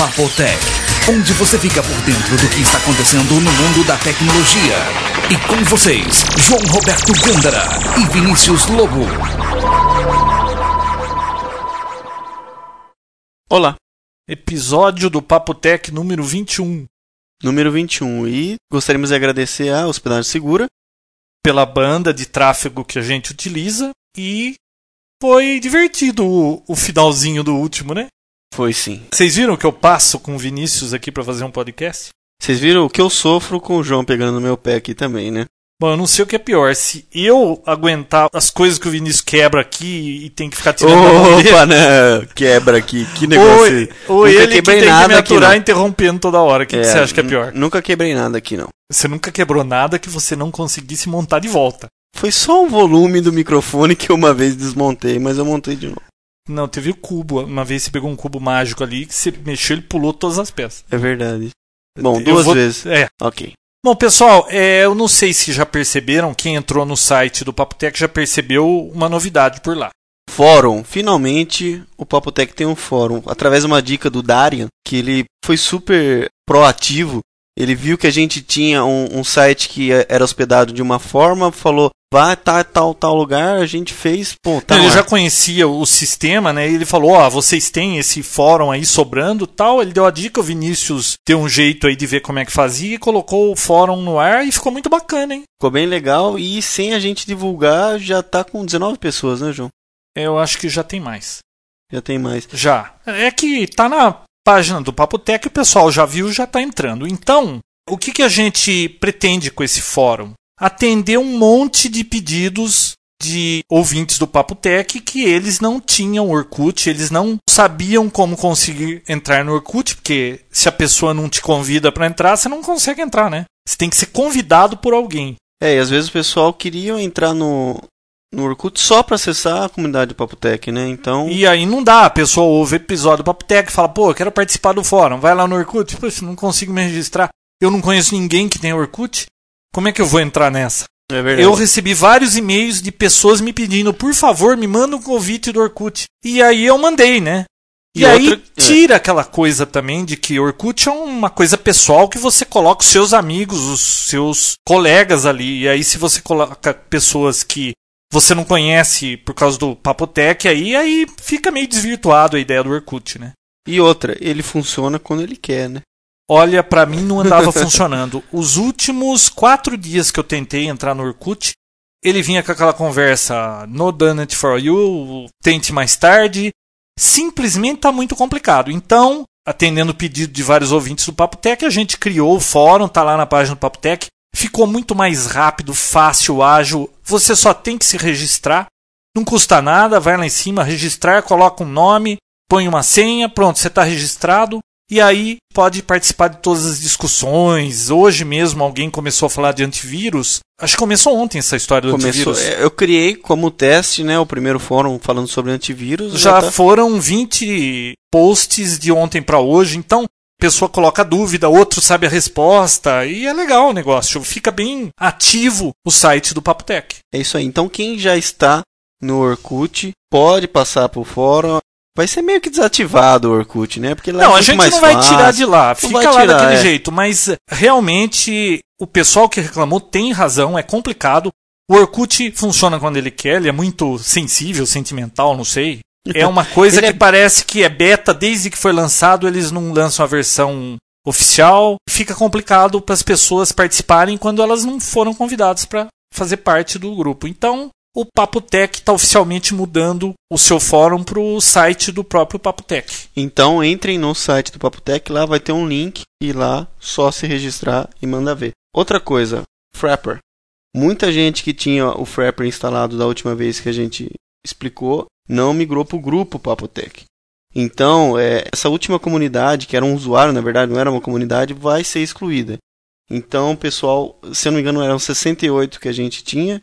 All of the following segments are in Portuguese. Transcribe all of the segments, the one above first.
Papotec, onde você fica por dentro do que está acontecendo no mundo da tecnologia. E com vocês, João Roberto Gândara e Vinícius Lobo. Olá, episódio do Papotec número 21. Número 21. E gostaríamos de agradecer a Hospedagem Segura pela banda de tráfego que a gente utiliza e foi divertido o, o finalzinho do último, né? Foi sim. Vocês viram que eu passo com o Vinícius aqui para fazer um podcast? Vocês viram o que eu sofro com o João pegando no meu pé aqui também, né? Bom, eu não sei o que é pior. Se eu aguentar as coisas que o Vinícius quebra aqui e tem que ficar tirando Opa, né? Quebra aqui. Que negócio. Ou, ou ele que tem que me aturar interrompendo toda hora. O que, é, que você acha que é pior? Nunca quebrei nada aqui, não. Você nunca quebrou nada que você não conseguisse montar de volta. Foi só o volume do microfone que eu uma vez desmontei, mas eu montei de novo. Não, teve o cubo. Uma vez você pegou um cubo mágico ali que você mexeu e pulou todas as peças. É verdade. Bom, duas vou... vezes. É. Ok. Bom, pessoal, é, eu não sei se já perceberam, quem entrou no site do Papotec já percebeu uma novidade por lá. Fórum. Finalmente, o Papotec tem um fórum. Através de uma dica do Darian, que ele foi super proativo ele viu que a gente tinha um, um, site que era hospedado de uma forma, falou, vai tá tal tal lugar, a gente fez, pô, tá Ele lá. já conhecia o sistema, né? E ele falou, ó, oh, vocês têm esse fórum aí sobrando, tal. Ele deu a dica, o Vinícius deu um jeito aí de ver como é que fazia e colocou o fórum no ar e ficou muito bacana, hein? Ficou bem legal e sem a gente divulgar já tá com 19 pessoas, né, João? Eu acho que já tem mais. Já tem mais. Já. É que tá na página do Papotec, o pessoal já viu, já está entrando. Então, o que, que a gente pretende com esse fórum? Atender um monte de pedidos de ouvintes do Papotec que eles não tinham Orkut, eles não sabiam como conseguir entrar no Orkut, porque se a pessoa não te convida para entrar, você não consegue entrar, né? Você tem que ser convidado por alguém. É, e às vezes o pessoal queria entrar no, no Orkut só para acessar a comunidade do Papotec, né? Então. E aí não dá, a pessoa ouve episódio do Papotec e fala, pô, eu quero participar do fórum, vai lá no Orkut, pô, não consigo me registrar. Eu não conheço ninguém que tem Orkut. Como é que eu vou entrar nessa? É verdade. Eu recebi vários e-mails de pessoas me pedindo, por favor, me manda um convite do Orkut. E aí eu mandei, né? E, e aí outra... É. tira é. aquela coisa também de que Orkut é uma coisa pessoal que você coloca os seus amigos, os seus colegas ali. E aí se você coloca pessoas que você não conhece por causa do Papotec aí, aí fica meio desvirtuado a ideia do Orkut, né? E outra, ele funciona quando ele quer, né? Olha, para mim não andava funcionando. Os últimos quatro dias que eu tentei entrar no Orkut, ele vinha com aquela conversa no done it for you, tente mais tarde. Simplesmente tá muito complicado. Então, atendendo o pedido de vários ouvintes do Papotec, a gente criou o fórum, tá lá na página do Papotec. Ficou muito mais rápido, fácil, ágil. Você só tem que se registrar. Não custa nada, vai lá em cima, registrar, coloca um nome, põe uma senha, pronto, você está registrado. E aí pode participar de todas as discussões. Hoje mesmo alguém começou a falar de antivírus. Acho que começou ontem essa história do começou, antivírus. É, eu criei como teste, né, o primeiro fórum falando sobre antivírus. Já, já tá... foram 20 posts de ontem para hoje. Então pessoa coloca dúvida, outro sabe a resposta, e é legal o negócio. Fica bem ativo o site do Papotec. É isso aí. Então quem já está no Orkut pode passar para o fórum. Vai ser meio que desativado o Orkut, né? Porque lá não, é a gente não vai fácil. tirar de lá. Fica lá tirar, daquele é. jeito. Mas realmente o pessoal que reclamou tem razão, é complicado. O Orkut funciona quando ele quer, ele é muito sensível, sentimental, não sei. É uma coisa que é... parece que é beta desde que foi lançado, eles não lançam a versão oficial. Fica complicado para as pessoas participarem quando elas não foram convidadas para fazer parte do grupo. Então, o Papotec está oficialmente mudando o seu fórum para o site do próprio Papotec. Então, entrem no site do Papotec, lá vai ter um link e lá só se registrar e manda ver. Outra coisa, Frapper. Muita gente que tinha o Frapper instalado da última vez que a gente explicou não migrou para o grupo Papotec. Então, é, essa última comunidade, que era um usuário, na verdade, não era uma comunidade, vai ser excluída. Então, pessoal, se eu não me engano, eram 68 que a gente tinha,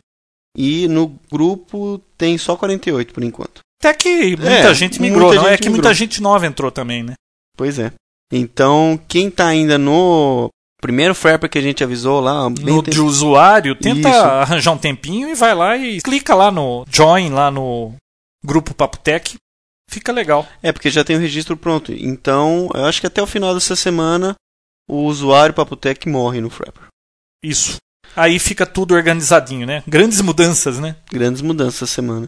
e no grupo tem só 48 por enquanto. Até que muita é, gente migrou, muita não é gente é que migrou. muita gente nova entrou também, né? Pois é. Então, quem está ainda no primeiro Frapper que a gente avisou lá, no de usuário, tenta Isso. arranjar um tempinho e vai lá e clica lá no join lá no grupo Papotec Fica legal. É, porque já tem o registro pronto. Então, eu acho que até o final dessa semana o usuário Papotec morre no Frapper. Isso. Aí fica tudo organizadinho, né? Grandes mudanças, né? Grandes mudanças essa semana.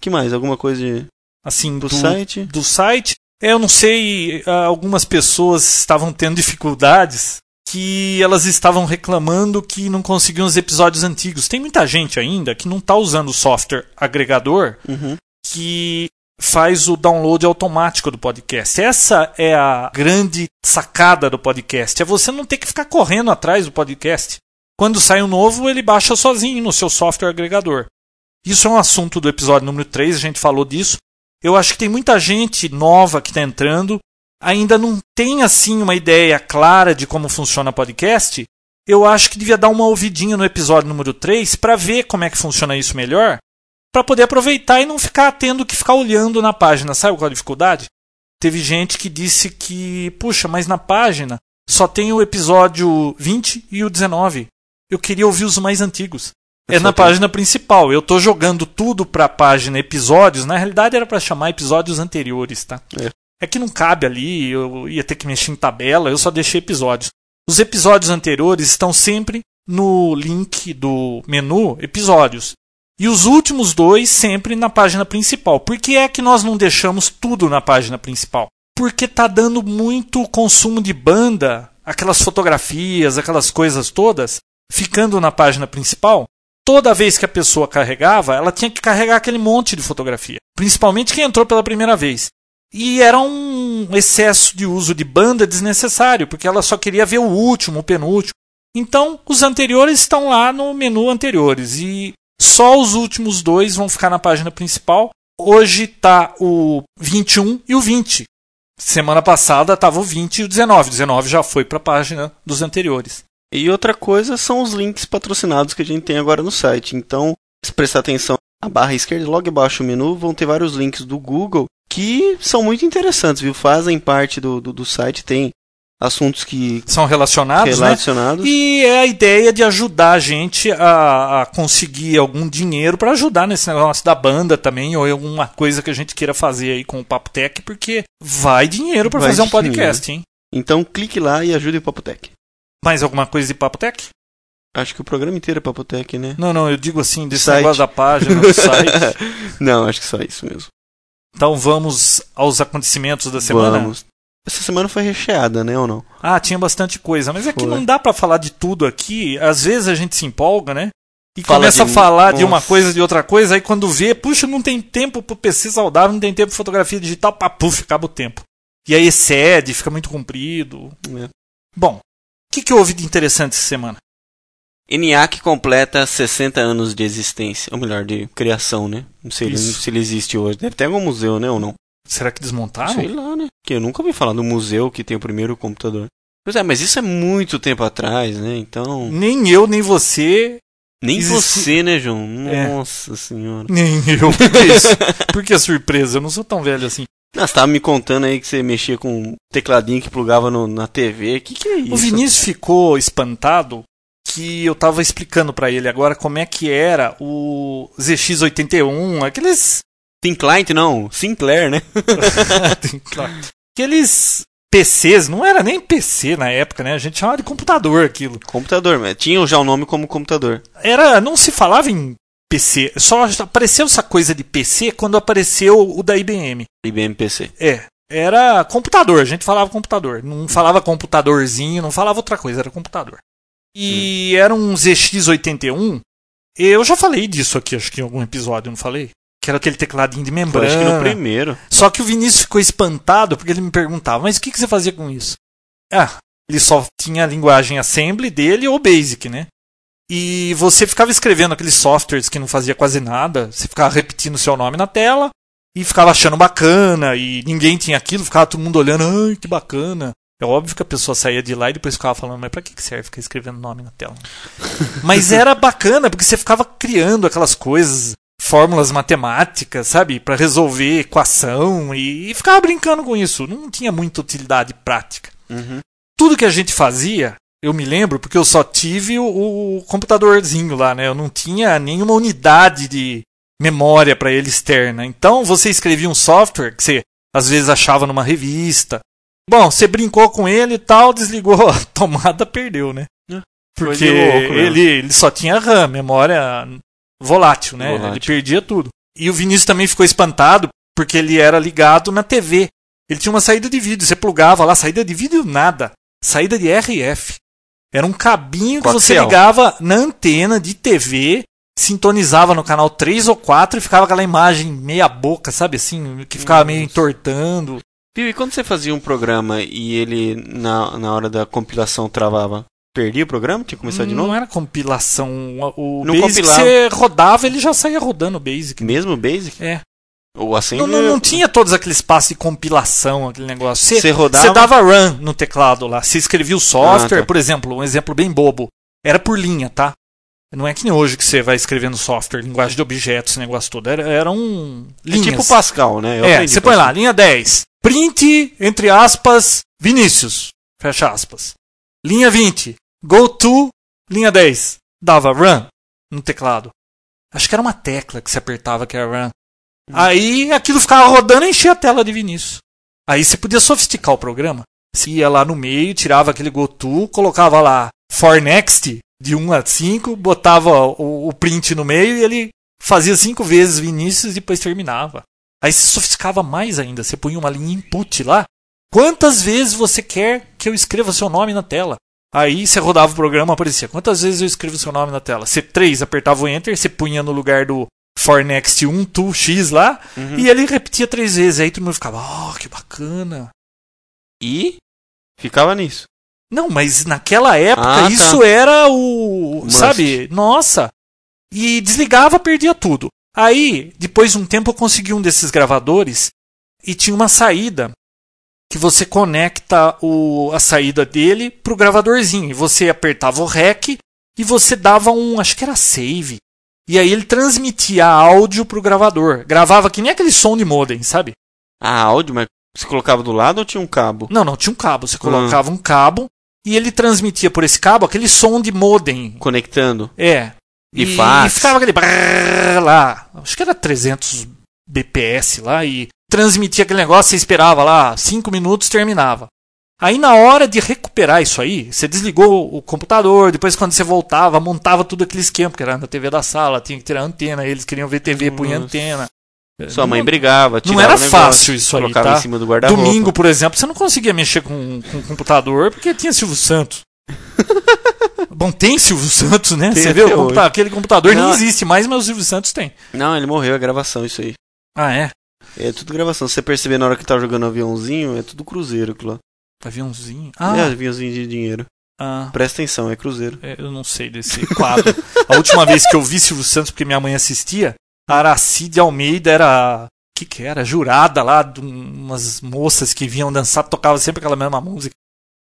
que mais? Alguma coisa de... Assim, do, do, site? do site. É, Eu não sei, ah, algumas pessoas estavam tendo dificuldades que elas estavam reclamando que não conseguiam os episódios antigos. Tem muita gente ainda que não está usando o software agregador Uhum. Que faz o download automático do podcast. Essa é a grande sacada do podcast. É você não ter que ficar correndo atrás do podcast. Quando sai um novo, ele baixa sozinho no seu software agregador. Isso é um assunto do episódio número 3, a gente falou disso. Eu acho que tem muita gente nova que está entrando, ainda não tem assim uma ideia clara de como funciona podcast. Eu acho que devia dar uma ouvidinha no episódio número 3 para ver como é que funciona isso melhor para poder aproveitar e não ficar tendo que ficar olhando na página. Sabe qual é a dificuldade? Teve gente que disse que, puxa, mas na página só tem o episódio 20 e o 19. Eu queria ouvir os mais antigos. É na tem- página principal. Eu tô jogando tudo pra página episódios. Na realidade era pra chamar episódios anteriores, tá? É. É que não cabe ali, eu ia ter que mexer em tabela, eu só deixei episódios. Os episódios anteriores estão sempre no link do menu episódios. E os últimos dois sempre na página principal. Por que é que nós não deixamos tudo na página principal? Porque tá dando muito consumo de banda, aquelas fotografias, aquelas coisas todas, ficando na página principal. Toda vez que a pessoa carregava, ela tinha que carregar aquele monte de fotografia. Principalmente quem entrou pela primeira vez. E era um excesso de uso de banda desnecessário, porque ela só queria ver o último, o penúltimo. Então, os anteriores estão lá no menu anteriores e só os últimos dois vão ficar na página principal. Hoje está o 21 e o 20. Semana passada estava o 20 e o 19. O 19 já foi para a página dos anteriores. E outra coisa são os links patrocinados que a gente tem agora no site. Então, se prestar atenção, a barra esquerda, logo abaixo do menu, vão ter vários links do Google que são muito interessantes, viu? Fazem parte do, do, do site, tem assuntos que São relacionados, né? relacionados. E é a ideia de ajudar a gente a, a conseguir algum dinheiro para ajudar nesse negócio da banda também, ou alguma coisa que a gente queira fazer aí com o Papo Tech, porque vai dinheiro para fazer um dinheiro. podcast, hein? Então, clique lá e ajude o Papotec. Mais alguma coisa de Papo Tech? Acho que o programa inteiro é Papotec, né? Não, não, eu digo assim, desse Site. negócio da página do site. Não, acho que só isso mesmo. Então vamos aos acontecimentos da semana. Vamos. Essa semana foi recheada, né, ou não? Ah, tinha bastante coisa, mas é que Foi. não dá pra falar de tudo aqui. Às vezes a gente se empolga, né? E Fala começa de- a falar de uma Nossa. coisa de outra coisa, aí quando vê, puxa, não tem tempo pro PC saudável, não tem tempo pra fotografia digital, pá, puf, acaba o tempo. E aí excede, fica muito comprido. É. Bom, o que, que houve de interessante essa semana? ENIAC completa 60 anos de existência, ou melhor, de criação, né? Não sei Isso. se ele existe hoje. Deve ter algum museu, né, ou não? Será que desmontaram? Sei lá, né? Que eu nunca ouvi falar do museu que tem o primeiro computador. Pois é, mas isso é muito tempo atrás, né? Então. Nem eu, nem você, Nem Existe- você, né, João? É. Nossa senhora. nem eu. Por que isso? Por que surpresa? Eu não sou tão velho assim. Ah, você tava me contando aí que você mexia com um tecladinho que plugava no- na TV. Que que é isso? O Vinícius ficou espantado que eu tava explicando pra ele agora como é que era o ZX81, aqueles Tem client, não. Sinclair, né? Tem, claro. aqueles PCs, não era nem PC na época, né? A gente chamava de computador aquilo. Computador, mas tinha já o nome como computador. Era, não se falava em PC, só apareceu essa coisa de PC quando apareceu o da IBM. IBM PC. É, era computador, a gente falava computador, não falava computadorzinho, não falava outra coisa, era computador. E era um ZX81. Eu já falei disso aqui, acho que em algum episódio, não falei? Que era aquele tecladinho de Eu membrana. acho que no primeiro. Só que o Vinícius ficou espantado porque ele me perguntava: Mas o que, que você fazia com isso? Ah, ele só tinha a linguagem assembly dele ou basic, né? E você ficava escrevendo aqueles softwares que não fazia quase nada, você ficava repetindo o seu nome na tela e ficava achando bacana e ninguém tinha aquilo, ficava todo mundo olhando, ai, que bacana. É óbvio que a pessoa saía de lá e depois ficava falando, mas pra que serve ficar escrevendo nome na tela? mas era bacana, porque você ficava criando aquelas coisas, fórmulas matemáticas, sabe? Pra resolver equação e, e ficava brincando com isso. Não tinha muita utilidade prática. Uhum. Tudo que a gente fazia, eu me lembro, porque eu só tive o, o computadorzinho lá, né? Eu não tinha nenhuma unidade de, memória para ele externa. Então você escrevia um software que você às vezes achava numa revista. Bom, você brincou com ele e tal, desligou a tomada, perdeu, né? É, Porque louco, ele, ele só tinha RAM, memória volátil, né? Volátil. Ele perdia tudo. E o Vinícius também ficou espantado porque ele era ligado na TV. Ele tinha uma saída de vídeo, você plugava lá, saída de vídeo nada, saída de RF. Era um cabinho que você ligava na antena de TV, sintonizava no canal 3 ou 4 e ficava aquela imagem meia boca, sabe assim, que ficava meio entortando. Pio, e quando você fazia um programa e ele, na, na hora da compilação, travava, perdia o programa? Tinha que começar de não novo? era compilação, o Não Basic compilava. você rodava, ele já saía rodando o Basic. Mesmo o Basic? É. O Assembly? Não, não, não tinha todos aqueles passos de compilação, aquele negócio. Você, Você rodava- você dava run no teclado lá. Você escrevia o software, Ah, tá. por exemplo, um exemplo bem bobo. Era por linha, tá? Não é que nem hoje que você vai escrevendo software, linguagem de objetos, esse negócio todo. Era, era um. É Linhas. tipo Pascal, né? Eu É, você põe lá, linha 10. Print, entre aspas, Vinícius. Fecha aspas. Linha 20. Go to, linha 10. Dava run no teclado. Acho que era uma tecla que você apertava que era run. Aí aquilo ficava rodando e enchia a tela de Vinícius. Aí você podia sofisticar o programa. Você ia lá no meio, tirava aquele GoTo, colocava lá for next, de 1 a 5, botava o, o print no meio e ele fazia cinco vezes Vinícius e depois terminava. Aí você sofisticava mais ainda, você punha uma linha input lá. Quantas vezes você quer que eu escreva seu nome na tela? Aí você rodava o programa, aparecia. Quantas vezes eu escrevo seu nome na tela? Você 3, apertava o Enter, você punha no lugar do for next 1, 2, X lá, Uhum. e ele repetia três vezes. Aí todo mundo ficava, oh, que bacana. E ficava nisso. Não, mas naquela época Ah, tá. isso era o. Must. Sabe? Nossa. E desligava, perdia tudo. Aí, depois de um tempo, eu consegui um desses gravadores e tinha uma saída que você conecta o, a saída dele pro gravadorzinho. E você apertava o REC e você dava um. Acho que era save. E aí ele transmitia áudio pro gravador. Gravava que nem aquele som de modem, sabe? Ah, áudio, mas você colocava do lado ou tinha um cabo? Não, não, tinha um cabo. Você colocava um cabo e ele transmitia por esse cabo aquele som de modem. Conectando. É. E e, e ficava aquele brrr lá. Acho que era 300 BPS lá e transmitia aquele negócio, você esperava lá 5 minutos, terminava. Aí na hora de recuperar isso aí, você desligou o computador, depois quando você voltava, montava tudo aquele esquema, porque era na TV da sala, tinha que tirar a antena, eles queriam ver TV, punha antena. Sua mãe Não- brigava, não tirava era o negócio, fácil isso aí, colocava tá? em cima do guarda-roupa. Domingo, por exemplo, você não conseguia mexer com, com o computador porque tinha Silvio Santos. Bom, tem Silvio Santos, né? Tem Você hoje. computa- aquele computador nem Não. existe mais, mas o Silvio Santos tem. Não, ele morreu, é gravação isso aí. Ah, é? É tudo gravação. Se você perceber na hora que tá jogando aviãozinho, é tudo cruzeiro aquilo lá. Aviãozinho. É Ah, aviãozinho de dinheiro. ah Presta atenção, é cruzeiro. é, eu não sei desse quadro. a última vez que eu vi Silvio Santos, porque minha mãe assistia, a Aracide Almeida era. O que, que era? Jurada lá de um- umas moças que vinham dançar, tocava sempre aquela mesma música.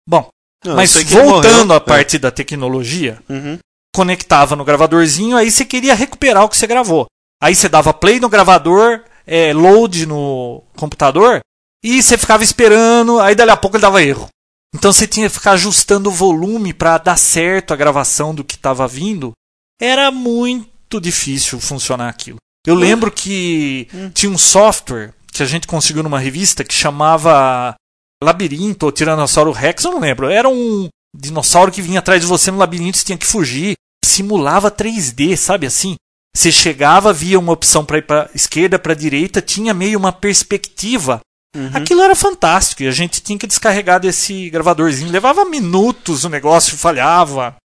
Bom, Não, mas voltando à parte da tecnologia, É. Uhum. conectava no gravadorzinho, aí você queria recuperar o que você gravou. Aí você dava play no gravador, é, load no computador, e você ficava esperando, aí dali a pouco ele dava erro. Então você tinha que ficar ajustando o volume para dar certo a gravação do que estava vindo. Era muito difícil funcionar aquilo. Eu lembro que Hum. tinha um software que a gente conseguiu numa revista que chamava Labirinto ou Tiranossauro Rex, eu não lembro. Era um dinossauro que vinha atrás de você no labirinto, você tinha que fugir. Simulava 3D, sabe assim? Você chegava, via uma opção para ir para esquerda, para direita, tinha meio uma perspectiva. Uhum. Aquilo era fantástico e a gente tinha que descarregar desse gravadorzinho. Levava minutos, o negócio falhava.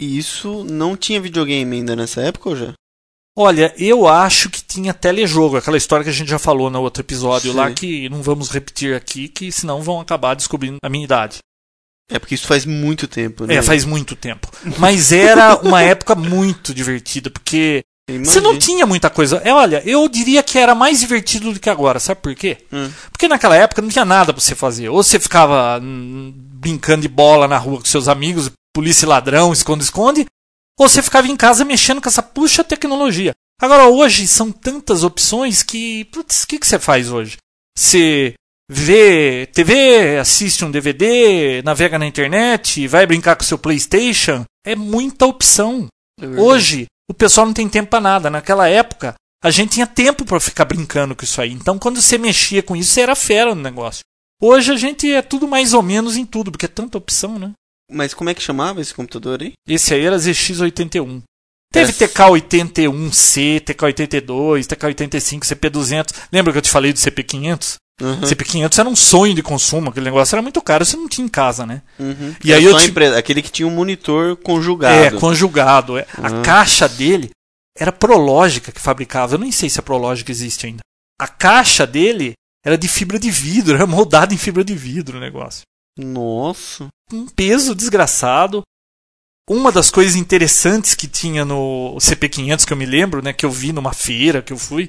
E isso não tinha videogame ainda nessa época ou já? Olha, eu acho que tinha telejogo, aquela história que a gente já falou no outro episódio Sim. lá, que não vamos repetir aqui, que senão vão acabar descobrindo a minha idade. É porque isso faz muito tempo, né? É, faz muito tempo. Mas era uma época muito divertida, porque você não Imagina. tinha muita coisa. É, olha, eu diria que era mais divertido do que agora, sabe por quê? Hum. Porque naquela época não tinha nada pra você fazer. Ou você ficava hum, brincando de bola na rua com seus amigos, polícia e ladrão, esconde-esconde, ou você ficava em casa mexendo com essa puxa tecnologia. Agora, hoje são tantas opções que. Putz, o que, que você faz hoje? Você vê TV, assiste um DVD, navega na internet, vai brincar com seu PlayStation. É muita opção. É. Hoje, o pessoal não tem tempo pra nada. Naquela época, a gente tinha tempo para ficar brincando com isso aí. Então, quando você mexia com isso, você era fera no negócio. Hoje a gente é tudo mais ou menos em tudo, porque é tanta opção, né? Mas como é que chamava esse computador aí? Esse aí era ZX81. Teve Essa- TK81C, TK82, TK85, CP200. Lembra que eu te falei do CP500? Uhum. CP500 era um sonho de consumo, aquele negócio era muito caro, você não tinha em casa, né? Uhum. E aí eu a te- empresa- aquele que tinha um monitor conjugado. É, conjugado. é. A Uhum. caixa dele era Prológica que fabricava. Eu nem sei se a Prológica existe ainda. A caixa dele era de fibra de vidro, era moldada em fibra de vidro o negócio. Nossa. Um peso desgraçado. Uma das coisas interessantes que tinha no CP500 que eu me lembro, né, que eu vi numa feira que eu fui,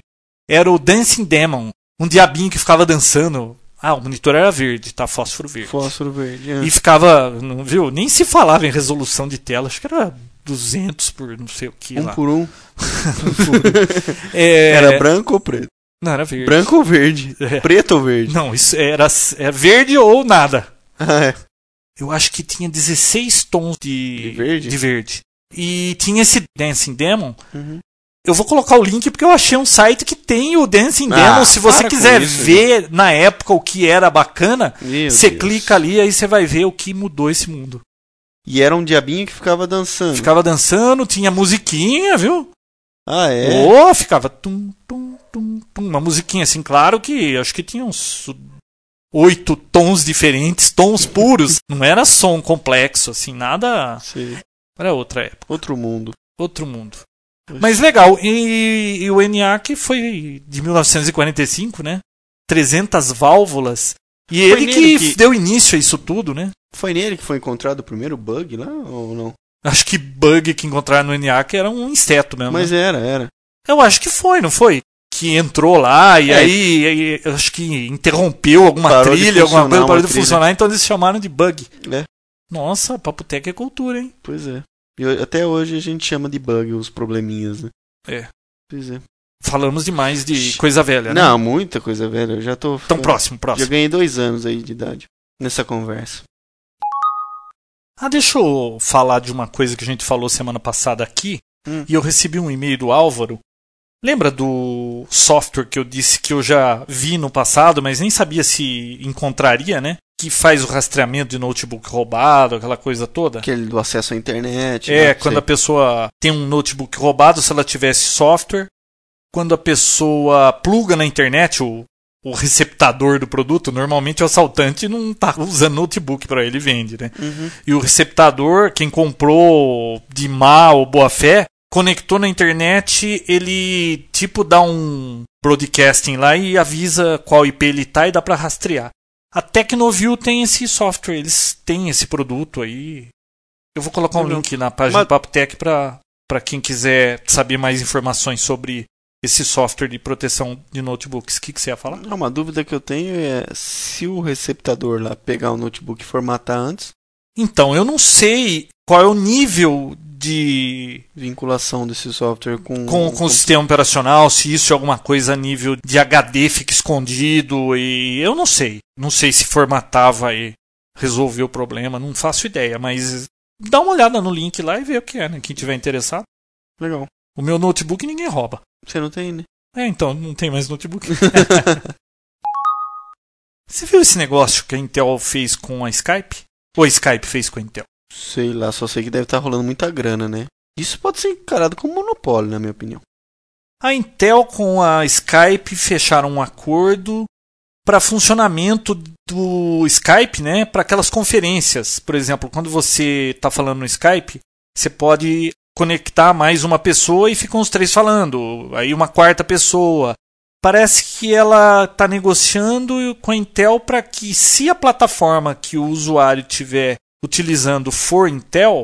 era o Dancing Demon, um diabinho que ficava dançando. Ah, o monitor era verde, tá? Fósforo verde. Fósforo verde. é. E ficava, não viu? Nem se falava em resolução de tela, acho que era 200 por não sei o que Um lá. por um. É, Era branco ou preto? Não, era verde. Branco ou verde? É. Preto ou verde? Não, isso era, era verde ou nada. Ah, é. Eu acho que tinha 16 tons de, De verde? de verde. E tinha esse Dancing Demon. Uhum. Eu vou colocar o link porque eu achei um site que tem o Dancing Ah, Demon. Se você quiser isso, ver na época o que era bacana, Meu você Deus. clica ali aí você vai ver o que mudou esse mundo. E era um diabinho que ficava dançando. Ficava dançando, tinha musiquinha, viu? Ah, é? Ou ficava tum, tum, tum, tum, uma musiquinha assim, claro que acho que tinha uns oito tons diferentes, tons puros. Não era som complexo, assim, nada. Sei. Era outra época, Outro mundo. outro mundo. Mas legal, e, e o ENIAC foi de 1945, né? 300 válvulas. E Foi ele que, que- deu início a isso tudo, né? Foi nele que foi encontrado o primeiro bug lá ou não? Acho que bug que encontraram no ENIAC era um inseto mesmo. Mas né? era, era. Eu acho que foi, não foi? Que entrou lá e É. aí, aí acho que interrompeu alguma Parou trilha, alguma coisa, parou de trilha. funcionar, então eles chamaram de bug. É. Nossa, Papotec é cultura, hein? Pois é. E até hoje a gente chama de bug os probleminhas, né? É. Pois é. Falamos demais de coisa velha, né? Não, muita coisa velha. Eu já tô. Então, próximo, Já próximo. ganhei dois anos aí de idade nessa conversa. Ah, deixa eu falar de uma coisa que a gente falou semana passada aqui. Hum. E eu recebi um e-mail do Álvaro. Lembra do software que eu disse que eu já vi no passado, mas nem sabia se encontraria, né? Que faz o rastreamento de notebook roubado, aquela coisa toda. Aquele do acesso à internet. É, né? quando Sei. a pessoa tem um notebook roubado, se ela tivesse software. Quando a pessoa pluga na internet o, o receptador do produto, normalmente o assaltante não está usando notebook para ele vende, né? Uhum. E o receptador, quem comprou de má ou boa fé, conectou na internet, ele tipo dá um broadcasting lá e avisa qual IP ele tá e dá para rastrear. A Tecnoview tem esse software, eles têm esse produto aí. Eu vou colocar um link na página Mas- do Papo Tech para para quem quiser saber mais informações sobre esse software de proteção de notebooks. O que, que você ia falar? Não, Uma dúvida que eu tenho é se o receptador lá pegar o notebook e formatar antes, Então, eu não sei qual é o nível de vinculação desse software com. com, com o sistema operacional, se isso é alguma coisa a nível de HD fica escondido e eu não sei. Não sei se formatava e resolveu o problema, não faço ideia, mas dá uma olhada no link lá e vê o que é, né? Quem tiver interessado. Legal. O meu notebook ninguém rouba. Você não tem, né? É, então, não tem mais notebook. Você viu esse negócio que a Intel fez com a Skype? Ou a Skype fez com a Intel? Sei lá, só sei que deve estar rolando muita grana, né? Isso pode ser encarado como monopólio, na minha opinião. A Intel com a Skype fecharam um acordo para funcionamento do Skype, né, para aquelas conferências. Por exemplo, quando você está falando no Skype, você pode conectar mais uma pessoa e ficam os três falando, aí uma quarta pessoa. Parece que ela está negociando com a Intel para que, se a plataforma que o usuário estiver utilizando for Intel,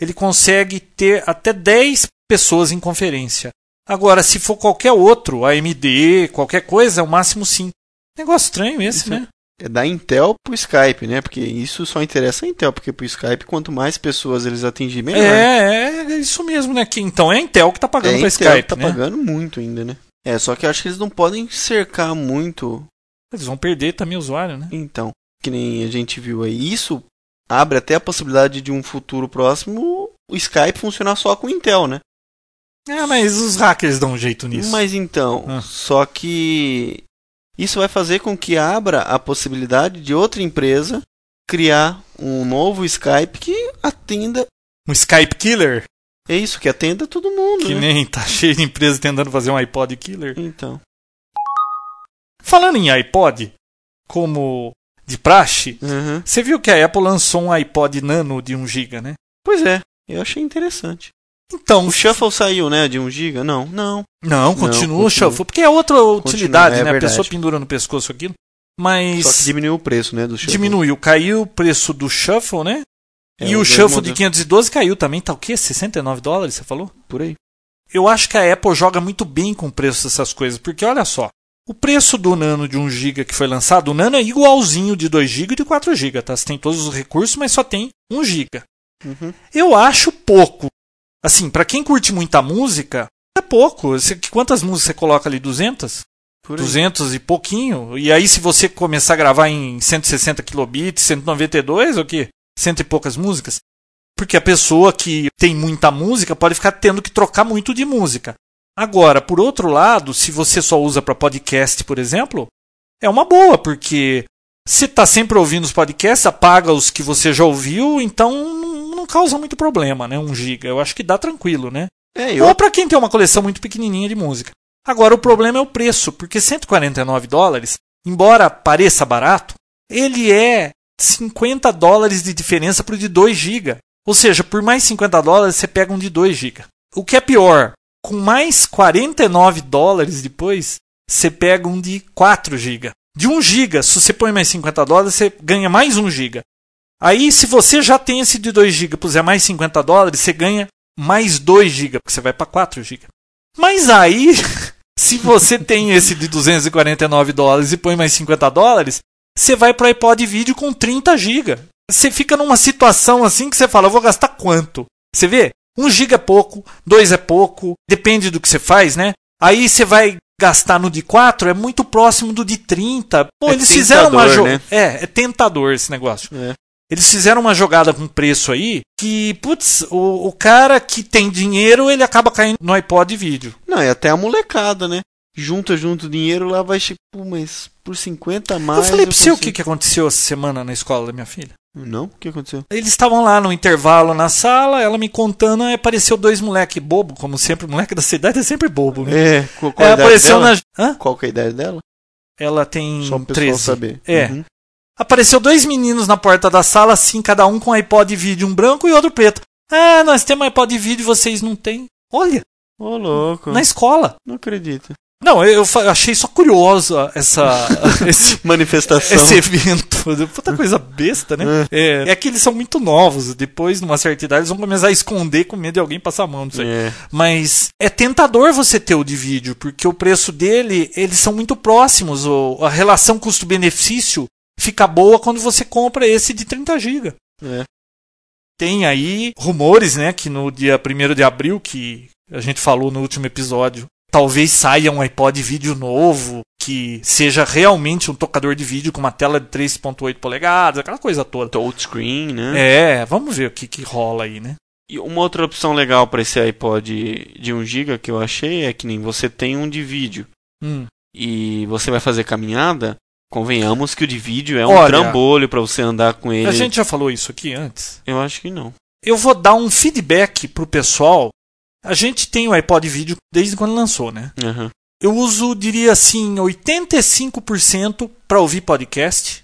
ele consegue ter até 10 pessoas em conferência. Agora, se for qualquer outro, AMD, qualquer coisa, é o máximo 5. Negócio estranho esse, Isso né? É da Intel pro Skype, né? Porque isso só interessa a Intel, porque pro Skype, quanto mais pessoas eles atingirem, melhor. É, é isso mesmo, né? Que, então é a Intel que tá pagando É, pra Intel Skype, tá né? pagando muito ainda, né? É, só que eu acho que eles não podem cercar muito, Eles vão perder também o usuário, né? então, que nem a gente viu aí. Isso abre até a possibilidade de um futuro próximo o Skype funcionar só com Intel, né? É, mas os hackers dão um jeito nisso. Mas então, Ah. só que isso vai fazer com que abra a possibilidade de outra empresa criar um novo Skype que atenda. Um Skype Killer, É isso, que atenda todo mundo. que né? nem tá cheio de empresas tentando fazer um iPod Killer. Então. Falando em iPod, como de praxe, Uhum. você viu que a Apple lançou um iPod Nano de 1 GB, né? Pois é, eu achei interessante. Então, O Shuffle saiu, né, de 1 GB? Não, não. não, continua continua. o Shuffle, porque é outra utilidade, é né? A pessoa pendura no pescoço aquilo. Mas Só que diminuiu o preço, né, do Shuffle. diminuiu, caiu o preço do Shuffle, né? É, e o Shuffle de modelos. 512 caiu também, tá o quê? 69 dólares, você falou? Por aí. Eu acho que a Apple joga muito bem com o preço dessas coisas, porque olha só, o preço do Nano de 1 GB que foi lançado, o Nano é igualzinho de 2 GB e de 4 GB, tá? Você tem todos os recursos, mas só tem 1 GB. Uhum. Eu acho pouco. Assim, pra quem curte muita música, é pouco. Você- quantas músicas você coloca ali? 200? Por aí. 200 e pouquinho. E aí, se você começar a gravar em 160 kilobits, 192, o quê? Cento e poucas músicas? Porque a pessoa que tem muita música pode ficar tendo que trocar muito de música. Agora, por outro lado, se você só usa para podcast, por exemplo, é uma boa, porque você está sempre ouvindo os podcasts, apaga os que você já ouviu, então não, causa muito problema, né? Um giga. Eu acho que dá tranquilo, né? É, Ou eu... para quem tem uma coleção muito pequenininha de música. Agora, o problema é o preço, porque 149 dólares, embora pareça barato, ele é 50 dólares de diferença para o de 2 GB. Ou seja, por mais 50 dólares você pega um de 2 GB. O que é pior, com mais 49 dólares depois, você pega um de 4 GB. De 1 GB, se você põe mais 50 dólares, você ganha mais 1 GB. Aí, se você já tem esse de 2 GB, puser mais 50 dólares, você ganha mais 2 GB, porque você vai para 4 GB. Mas aí, se você tem esse de 249 dólares e põe mais 50 dólares, você vai para o iPod vídeo com 30 GB. Você fica numa situação assim que você fala, eu vou gastar quanto? Você vê? 1 GB é pouco, 2 é pouco, depende do que você faz, né? Aí você vai gastar no de 4, é muito próximo do de 30. Pô, É eles fizeram uma jogada. né? É, é tentador esse negócio. É. Eles fizeram uma jogada com preço aí que, putz, o, o cara que tem dinheiro, ele acaba caindo no iPod vídeo. Não, e até a molecada, né? Junta, junta o dinheiro, lá vai, tipo, mas por 50 a mais... eu falei pra você o que, consigo. que aconteceu essa semana na escola da minha filha. Não? O que aconteceu? Eles estavam lá no intervalo na sala, ela me contando, aí apareceu dois moleque bobo, como sempre, moleque da cidade é sempre bobo, né? É, qual, qual É, apareceu dela? na. Hã? Qual que é a idade dela? Ela tem Só pro pessoal 13. saber. É. Uhum. Apareceu dois meninos na porta da sala, assim, cada um com iPod vídeo, um branco e outro preto. Ah, nós temos iPod vídeo, vocês não têm. Olha, Ô, louco. na escola. Não acredito. Não, eu, achei só curioso essa, esse, Manifestação. esse evento. Puta coisa besta, né? É, é que eles são muito novos. Depois, numa certa idade, eles vão começar a esconder com medo de alguém passar a mão nisso aí. É. Mas é tentador você ter o de vídeo, porque o preço dele, eles são muito próximos. A relação custo-benefício fica boa quando você compra esse de 30 GB. É. Tem aí rumores, né, que no dia 1 de abril, que a gente falou no último episódio, talvez saia um iPod vídeo novo, que seja realmente um tocador de vídeo com uma tela de 3.8 polegadas, aquela coisa toda. Touchscreen, né? É, vamos ver o que, que rola aí, né? E uma outra opção legal para esse iPod de 1 GB que eu achei é que nem você tem um de vídeo Hum. e você vai fazer caminhada, convenhamos que o de vídeo é um Olha, trambolho para você andar com ele. A gente já falou isso aqui antes. Eu acho que não. Eu vou dar um feedback pro pessoal. A gente tem o iPod vídeo desde quando lançou, né? Aham. Eu uso, diria assim, 85% para ouvir podcast,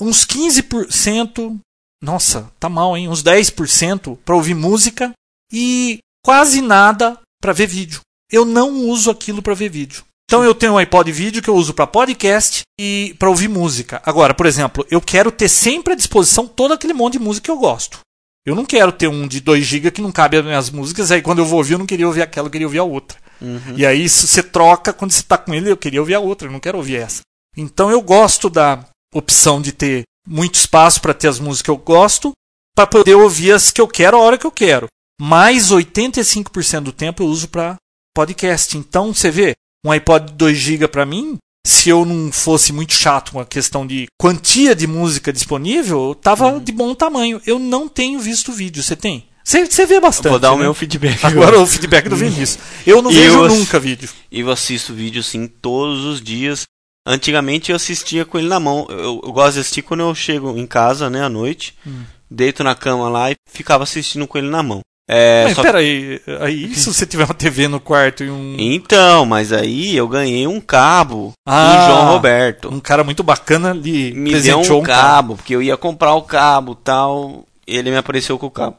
uns 15%, nossa, tá mal, hein? Uns 10% para ouvir música e quase nada para ver vídeo. Eu não uso aquilo para ver vídeo. Então eu tenho um iPod vídeo que eu uso para podcast e para ouvir música. Agora, por exemplo, eu quero ter sempre à disposição todo aquele monte de música que eu gosto. Eu não quero ter um de 2 GB que não cabe as minhas músicas, aí quando eu vou ouvir eu não queria ouvir aquela, eu queria ouvir a outra. Uhum. E aí você troca quando você tá com ele, eu queria ouvir a outra, eu não quero ouvir essa. Então eu gosto da opção de ter muito espaço para ter as músicas que eu gosto, para poder ouvir as que eu quero a hora que eu quero. Mais 85% do tempo eu uso para podcast. Então você vê, um iPod de 2 GB para mim, se eu não fosse muito chato com a questão de quantia de música disponível, tava de bom tamanho. Eu não tenho visto vídeo, você tem? Você, vê bastante. Vou dar o né? meu feedback. Agora o feedback do Vinícius. Eu não vejo eu- nunca vídeo. Eu assisto vídeo sim todos os dias. Antigamente eu assistia com ele na mão. Eu, eu gosto de assistir quando eu chego em casa, né, à noite. Hum. Deito na cama lá e ficava assistindo com ele na mão. É, Mas só- peraí, aí se você tiver uma TV no quarto e um, Então, mas aí eu ganhei um cabo Ah, do João Roberto. um cara muito bacana lhe Me deu um cara. cabo, porque eu ia comprar o cabo tal. Ele me apareceu com o cabo.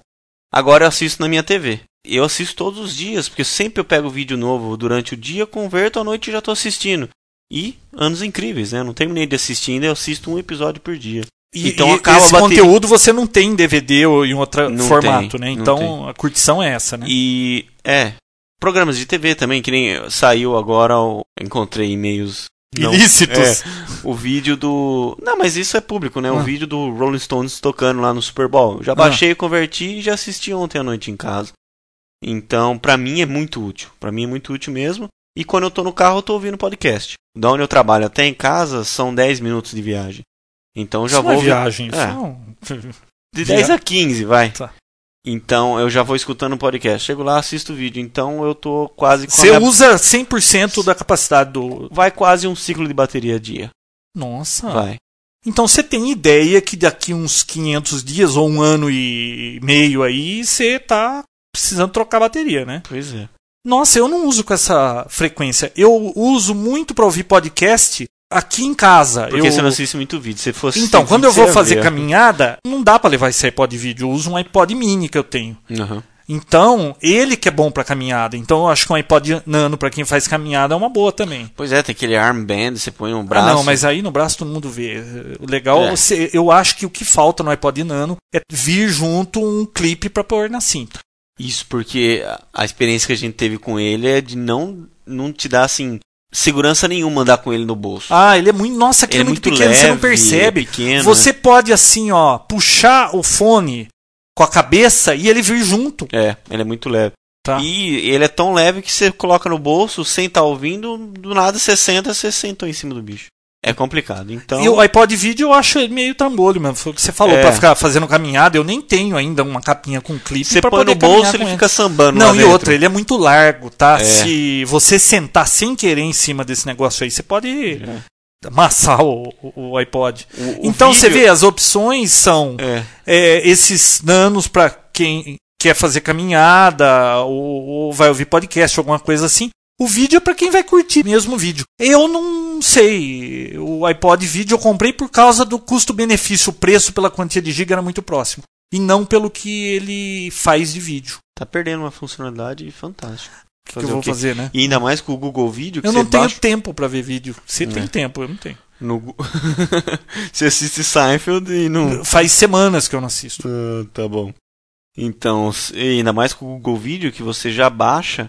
Agora eu assisto na minha TV. Eu assisto todos os dias, porque sempre eu pego vídeo novo durante o dia, converto à noite e já tô assistindo. E anos incríveis, né? Não terminei de assistir ainda, eu assisto um episódio por dia. E, Então e acaba esse bateria. conteúdo você não tem em DVD ou em outro Não formato, tem, né? Então a curtição é essa, né? E é, programas de TV também, que nem saiu agora, o- encontrei e-mails. não- Ilícitos. é, o vídeo do. Não, mas isso é público, né? O Ah. vídeo do Rolling Stones tocando lá no Super Bowl. Eu Já baixei, converti e já assisti ontem à noite em casa. Então, pra mim é muito útil. Pra mim é muito útil mesmo. E quando eu tô no carro, eu tô ouvindo podcast. Da onde eu trabalho até em casa são 10 minutos de viagem. Então já Isso vou. não é viagem, É. não- De 10 a 15, vai. Tá. Então eu já vou escutando o podcast. Chego lá, assisto o vídeo. Então eu tô quase Você minha- usa 100% da capacidade do. Vai quase um ciclo de bateria a dia. Nossa. Vai. Então você tem ideia que daqui uns 500 dias ou um ano e meio aí você tá precisando trocar a bateria, né? Pois é. Nossa, eu não uso com essa frequência. Eu uso muito para ouvir podcast aqui em casa. Porque eu... você não assiste muito vídeo. Se fosse Então, quando eu vou fazer ver. caminhada, não dá para levar esse iPod vídeo. Eu uso um iPod mini que eu tenho. Aham. Então, ele que é bom para caminhada. Então, eu acho que um iPod Nano para quem faz caminhada é uma boa também. Pois é, tem aquele armband, você põe no braço. Ah, não, mas aí no braço todo mundo vê. O legal, É. você- eu acho que o que falta no iPod Nano é vir junto um clipe para pôr na cinta. Isso porque a- a experiência que a gente teve com ele é de não, não te dar, assim, segurança nenhuma andar com ele no bolso. Ah, ele é muito. Nossa, aquele ele é é muito, muito pequeno, leve, você não percebe. é pequeno, Você pode, assim, ó, puxar o fone com a cabeça e ele vir junto. É, ele é muito leve. Tá. E ele é tão leve que você coloca no bolso, sem estar ouvindo, do nada você senta, você sentou em cima do bicho. É complicado. Então, E o iPod vídeo eu acho ele meio trambolho mesmo. Foi o que você falou, É. pra ficar fazendo caminhada. Eu nem tenho ainda uma capinha com clipe você põe poder no bolso, ele com fica sambando Não, e dentro. outra, ele é muito largo, tá? É. Se você sentar sem querer em cima desse negócio aí, você pode amassar o, o- o iPod. O- então você vídeo- vê, as opções são É. é, esses nanos pra quem quer fazer caminhada ou, ou vai ouvir podcast, alguma coisa assim. O vídeo é pra quem vai curtir mesmo o vídeo. Eu não sei. O iPod vídeo eu comprei por causa do custo-benefício. O preço pela quantia de giga era muito próximo. E não pelo que ele faz de vídeo. Tá perdendo uma funcionalidade fantástica. O que eu vou fazer, né? E ainda mais com o Google Vídeo, que Eu você não tenho baixa tempo pra ver vídeo. Você tem É. tempo, eu não tenho. no Você assiste Seinfeld e não... Faz semanas que eu não assisto. Ah, tá bom. Então, ainda mais com o Google Vídeo, que você já baixa...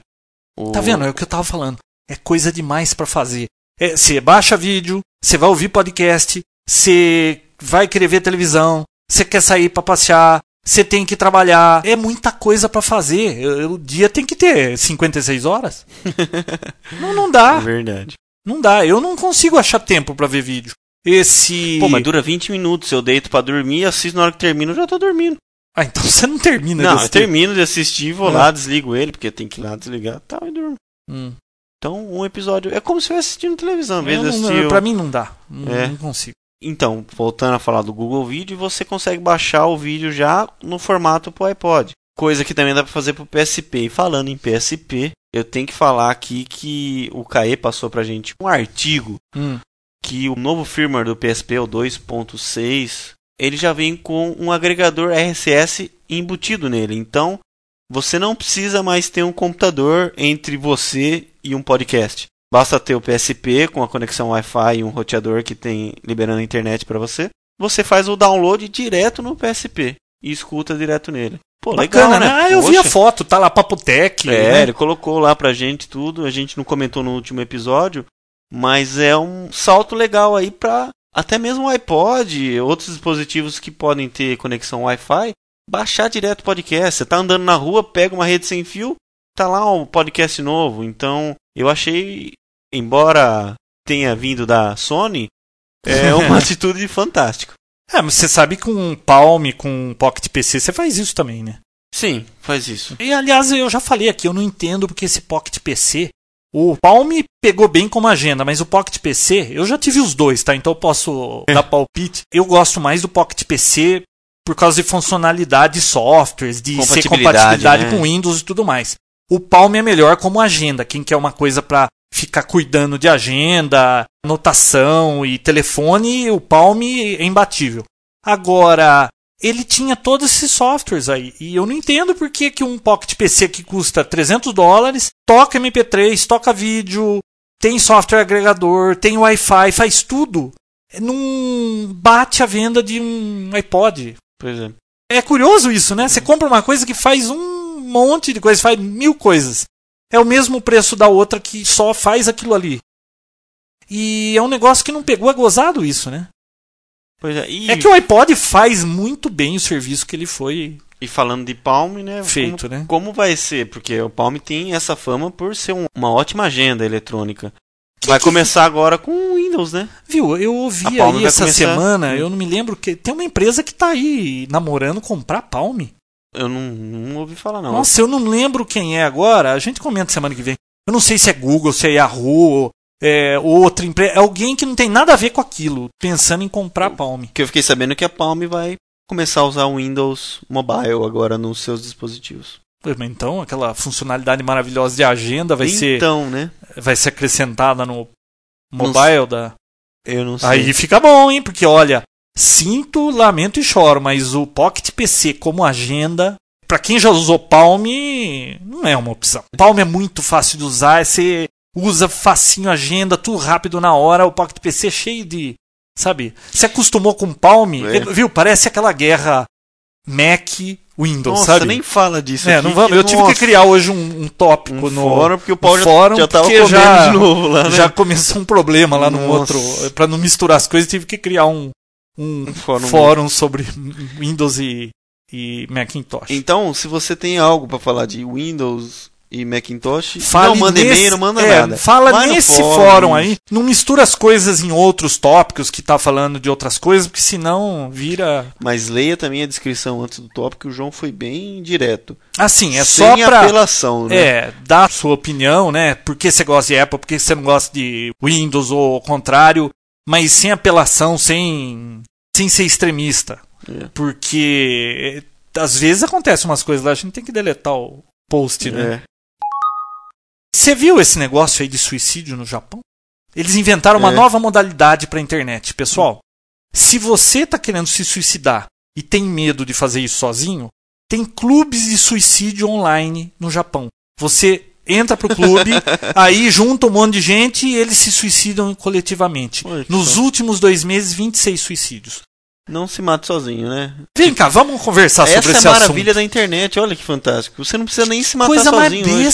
O... Tá vendo? É o que eu tava falando. É coisa demais pra fazer. É, Você baixa vídeo, você vai ouvir podcast, você vai querer ver televisão, você quer sair pra passear, você tem que trabalhar. É muita coisa pra fazer. O dia tem que ter 56 horas. não, não É dá. verdade. Não dá. Eu não consigo achar tempo pra ver vídeo. Esse. Pô, mas dura 20 minutos. Eu deito pra dormir, assisto na hora que termino, eu já tô dormindo. Ah, então você não termina Não, desse eu tempo. termino de assistir, vou É. lá, desligo ele, porque tem que ir lá desligar tal, e durmo. Hum. Então, um episódio. É como se eu estivesse assistindo televisão, Eu de não- assistir. Pra mim não dá. Não, É. não consigo. Então, voltando a falar do Google Vídeo, você consegue baixar o vídeo já no formato pro iPod. Coisa que também dá pra fazer pro PSP. E falando em PSP, eu tenho que falar aqui que o CAE passou pra gente um artigo Hum. que o novo firmware do PSP, o 2.6, ele já vem com um agregador RCS embutido nele. Então, você não precisa mais ter um computador entre você e um podcast. Basta ter o PSP com a conexão Wi-Fi e um roteador que tem liberando a internet para você. Você faz o download direto no PSP e escuta direto nele. Pô, Bacana, legal, né? Ah, eu vi a foto, tá lá Papotec. É, né? ele colocou lá pra gente tudo. A gente não comentou no último episódio, mas é um salto legal aí pra até mesmo o iPod, outros dispositivos que podem ter conexão Wi-Fi, baixar direto o podcast. Você tá andando na rua, pega uma rede sem fio, tá lá um podcast novo. Então, eu achei, embora tenha vindo da Sony, é uma atitude fantástica. É, mas você sabe que com um Palm, com um Pocket PC, você faz isso também, né? Sim, faz isso. E aliás, eu já falei aqui, eu não entendo porque esse Pocket PC. O Palm pegou bem como agenda, mas o Pocket PC, eu já tive os dois, tá? Então eu posso dar palpite. Eu gosto mais do Pocket PC por causa de funcionalidade de softwares, de ser Compatibilidade, compatibilidade né? com Windows e tudo mais. O Palm é melhor como agenda, quem quer uma coisa pra ficar cuidando de agenda, anotação e telefone, o Palm é imbatível. Agora, ele tinha todos esses softwares aí. E eu não entendo por que, que um Pocket PC que custa 300 dólares toca MP3, toca vídeo, tem software agregador, tem Wi-Fi, faz tudo. Não bate a venda de um iPod. Pois é. É curioso isso, né? Você compra uma coisa que faz um monte de coisas, faz mil coisas. É o mesmo preço da outra que só faz aquilo ali. E é um negócio que não pegou, é gozado isso, né? Pois é. E, É que o iPod faz muito bem o serviço que ele foi e falando de Palm, né? feito, como, né? como vai ser? Porque o Palm tem essa fama por ser um- uma ótima agenda eletrônica. vai que- começar agora com o Windows, né? Viu, eu ouvi aí essa começar- semana, eu não me lembro que tem uma empresa que tá aí namorando comprar Palm. Eu não, não ouvi falar, não. Nossa, eu não lembro quem é agora. A gente comenta semana que vem. Eu não sei se é Google, se é Yahoo, é outra empresa, é alguém que não tem nada a ver com aquilo, pensando em comprar Palm. Porque eu fiquei sabendo que a Palm vai começar a usar o Windows Mobile agora nos seus dispositivos. Então, aquela funcionalidade maravilhosa de agenda vai ser então, né? vai ser acrescentada no mobile da Eu não sei. Aí fica bom, hein? Porque olha, sinto, lamento e choro, mas o Pocket PC como agenda, pra quem já usou Palm, não é uma opção. Palm é muito fácil de usar, você usa facinho agenda, tudo rápido na hora, o Pocket PC é cheio de, sabe? Se acostumou com Palm, É. viu? Parece aquela guerra Mac Windows, Nossa, sabe? nem fala disso É, aqui, não vamos. Eu tive nossa, que criar hoje um, um tópico um no fórum, porque o Paulo já, fórum, já tava porque comendo já- de novo lá, né? já começou um problema lá no Nossa. outro. Pra não misturar as coisas, tive que criar um, um Um fórum. fórum, sobre Windows e, e Macintosh. Então, se você tem algo pra falar de Windows e Macintosh, Fale não manda nesse- e-mail, não manda é, nada. Fala Vai nesse fórum, fórum, aí. Não mistura as coisas em outros tópicos que tá falando de outras coisas, porque senão vira. Mas leia também a descrição antes do tópico, que o João foi bem direto. Assim, é Sem só pra. apelação, né? É, dar a sua opinião, né? Por que você gosta de Apple, por que você não gosta de Windows ou ao contrário, mas sem apelação, sem, sem ser extremista. É. Porque às vezes acontece umas coisas lá, a gente tem que deletar o post, né? Você viu esse negócio aí de suicídio no Japão? Eles inventaram uma É. nova modalidade para internet, pessoal. Se você tá querendo se suicidar e tem medo de fazer isso sozinho, tem clubes de suicídio online no Japão. Você entra pro clube, aí junta um monte de gente e eles se suicidam coletivamente. Nos últimos dois meses, 26 suicídios. Não se mate sozinho, né? Vem cá, vamos conversar Essa sobre é a esse maravilha assunto. da internet, olha que fantástico. Você não precisa nem se matar Coisa mais sozinho hoje.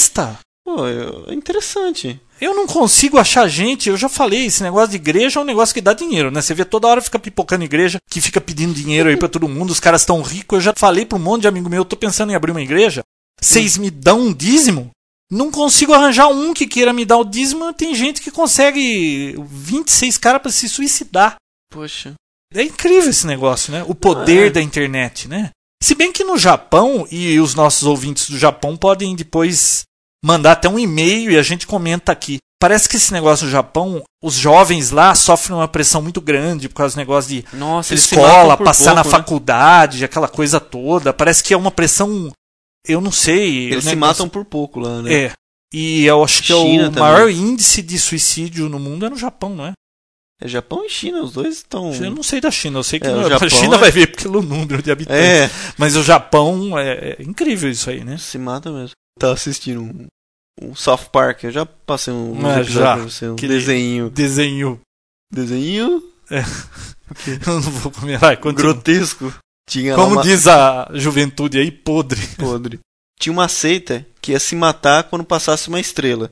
Pô, é interessante. Eu não consigo achar gente, eu já falei, esse negócio de igreja é um negócio que dá dinheiro, né? Você vê toda hora fica pipocando igreja, que fica pedindo dinheiro aí pra todo mundo, os caras estão ricos. Eu já falei pra um monte de amigo meu, eu tô pensando em abrir uma igreja. Vocês me dão um dízimo? Não consigo arranjar um que queira me dar o dízimo. Tem gente que consegue 26 caras pra se suicidar. Poxa. É incrível esse negócio, né? O poder É. da internet, né? Se bem que no Japão, e os nossos ouvintes do Japão podem depois mandar até um e-mail e a gente comenta aqui. Parece que esse negócio do Japão, os jovens lá sofrem uma pressão muito grande por causa do negócio de Nossa, escola, passar na pouco, né? faculdade, aquela coisa toda. Parece que é uma pressão. Eu não sei. Eles se negócio- matam por pouco lá, né? É. E eu acho que é o também. maior índice de suicídio no mundo é no Japão, não é? É Japão e China, os dois estão. Eu não sei da China, eu sei que É, o no- a Japão China é- vai ver pelo número de habitantes. É, Mas o Japão é, é incrível isso aí, né? se mata mesmo. Tava assistindo um, um South Park, eu já passei um, episódios já. você, um desenho. Desenho. Desenho Eu não vou continua. grotesco. Tinha Como uma... diz a juventude aí, podre. podre. Tinha uma seita que ia se matar quando passasse uma estrela.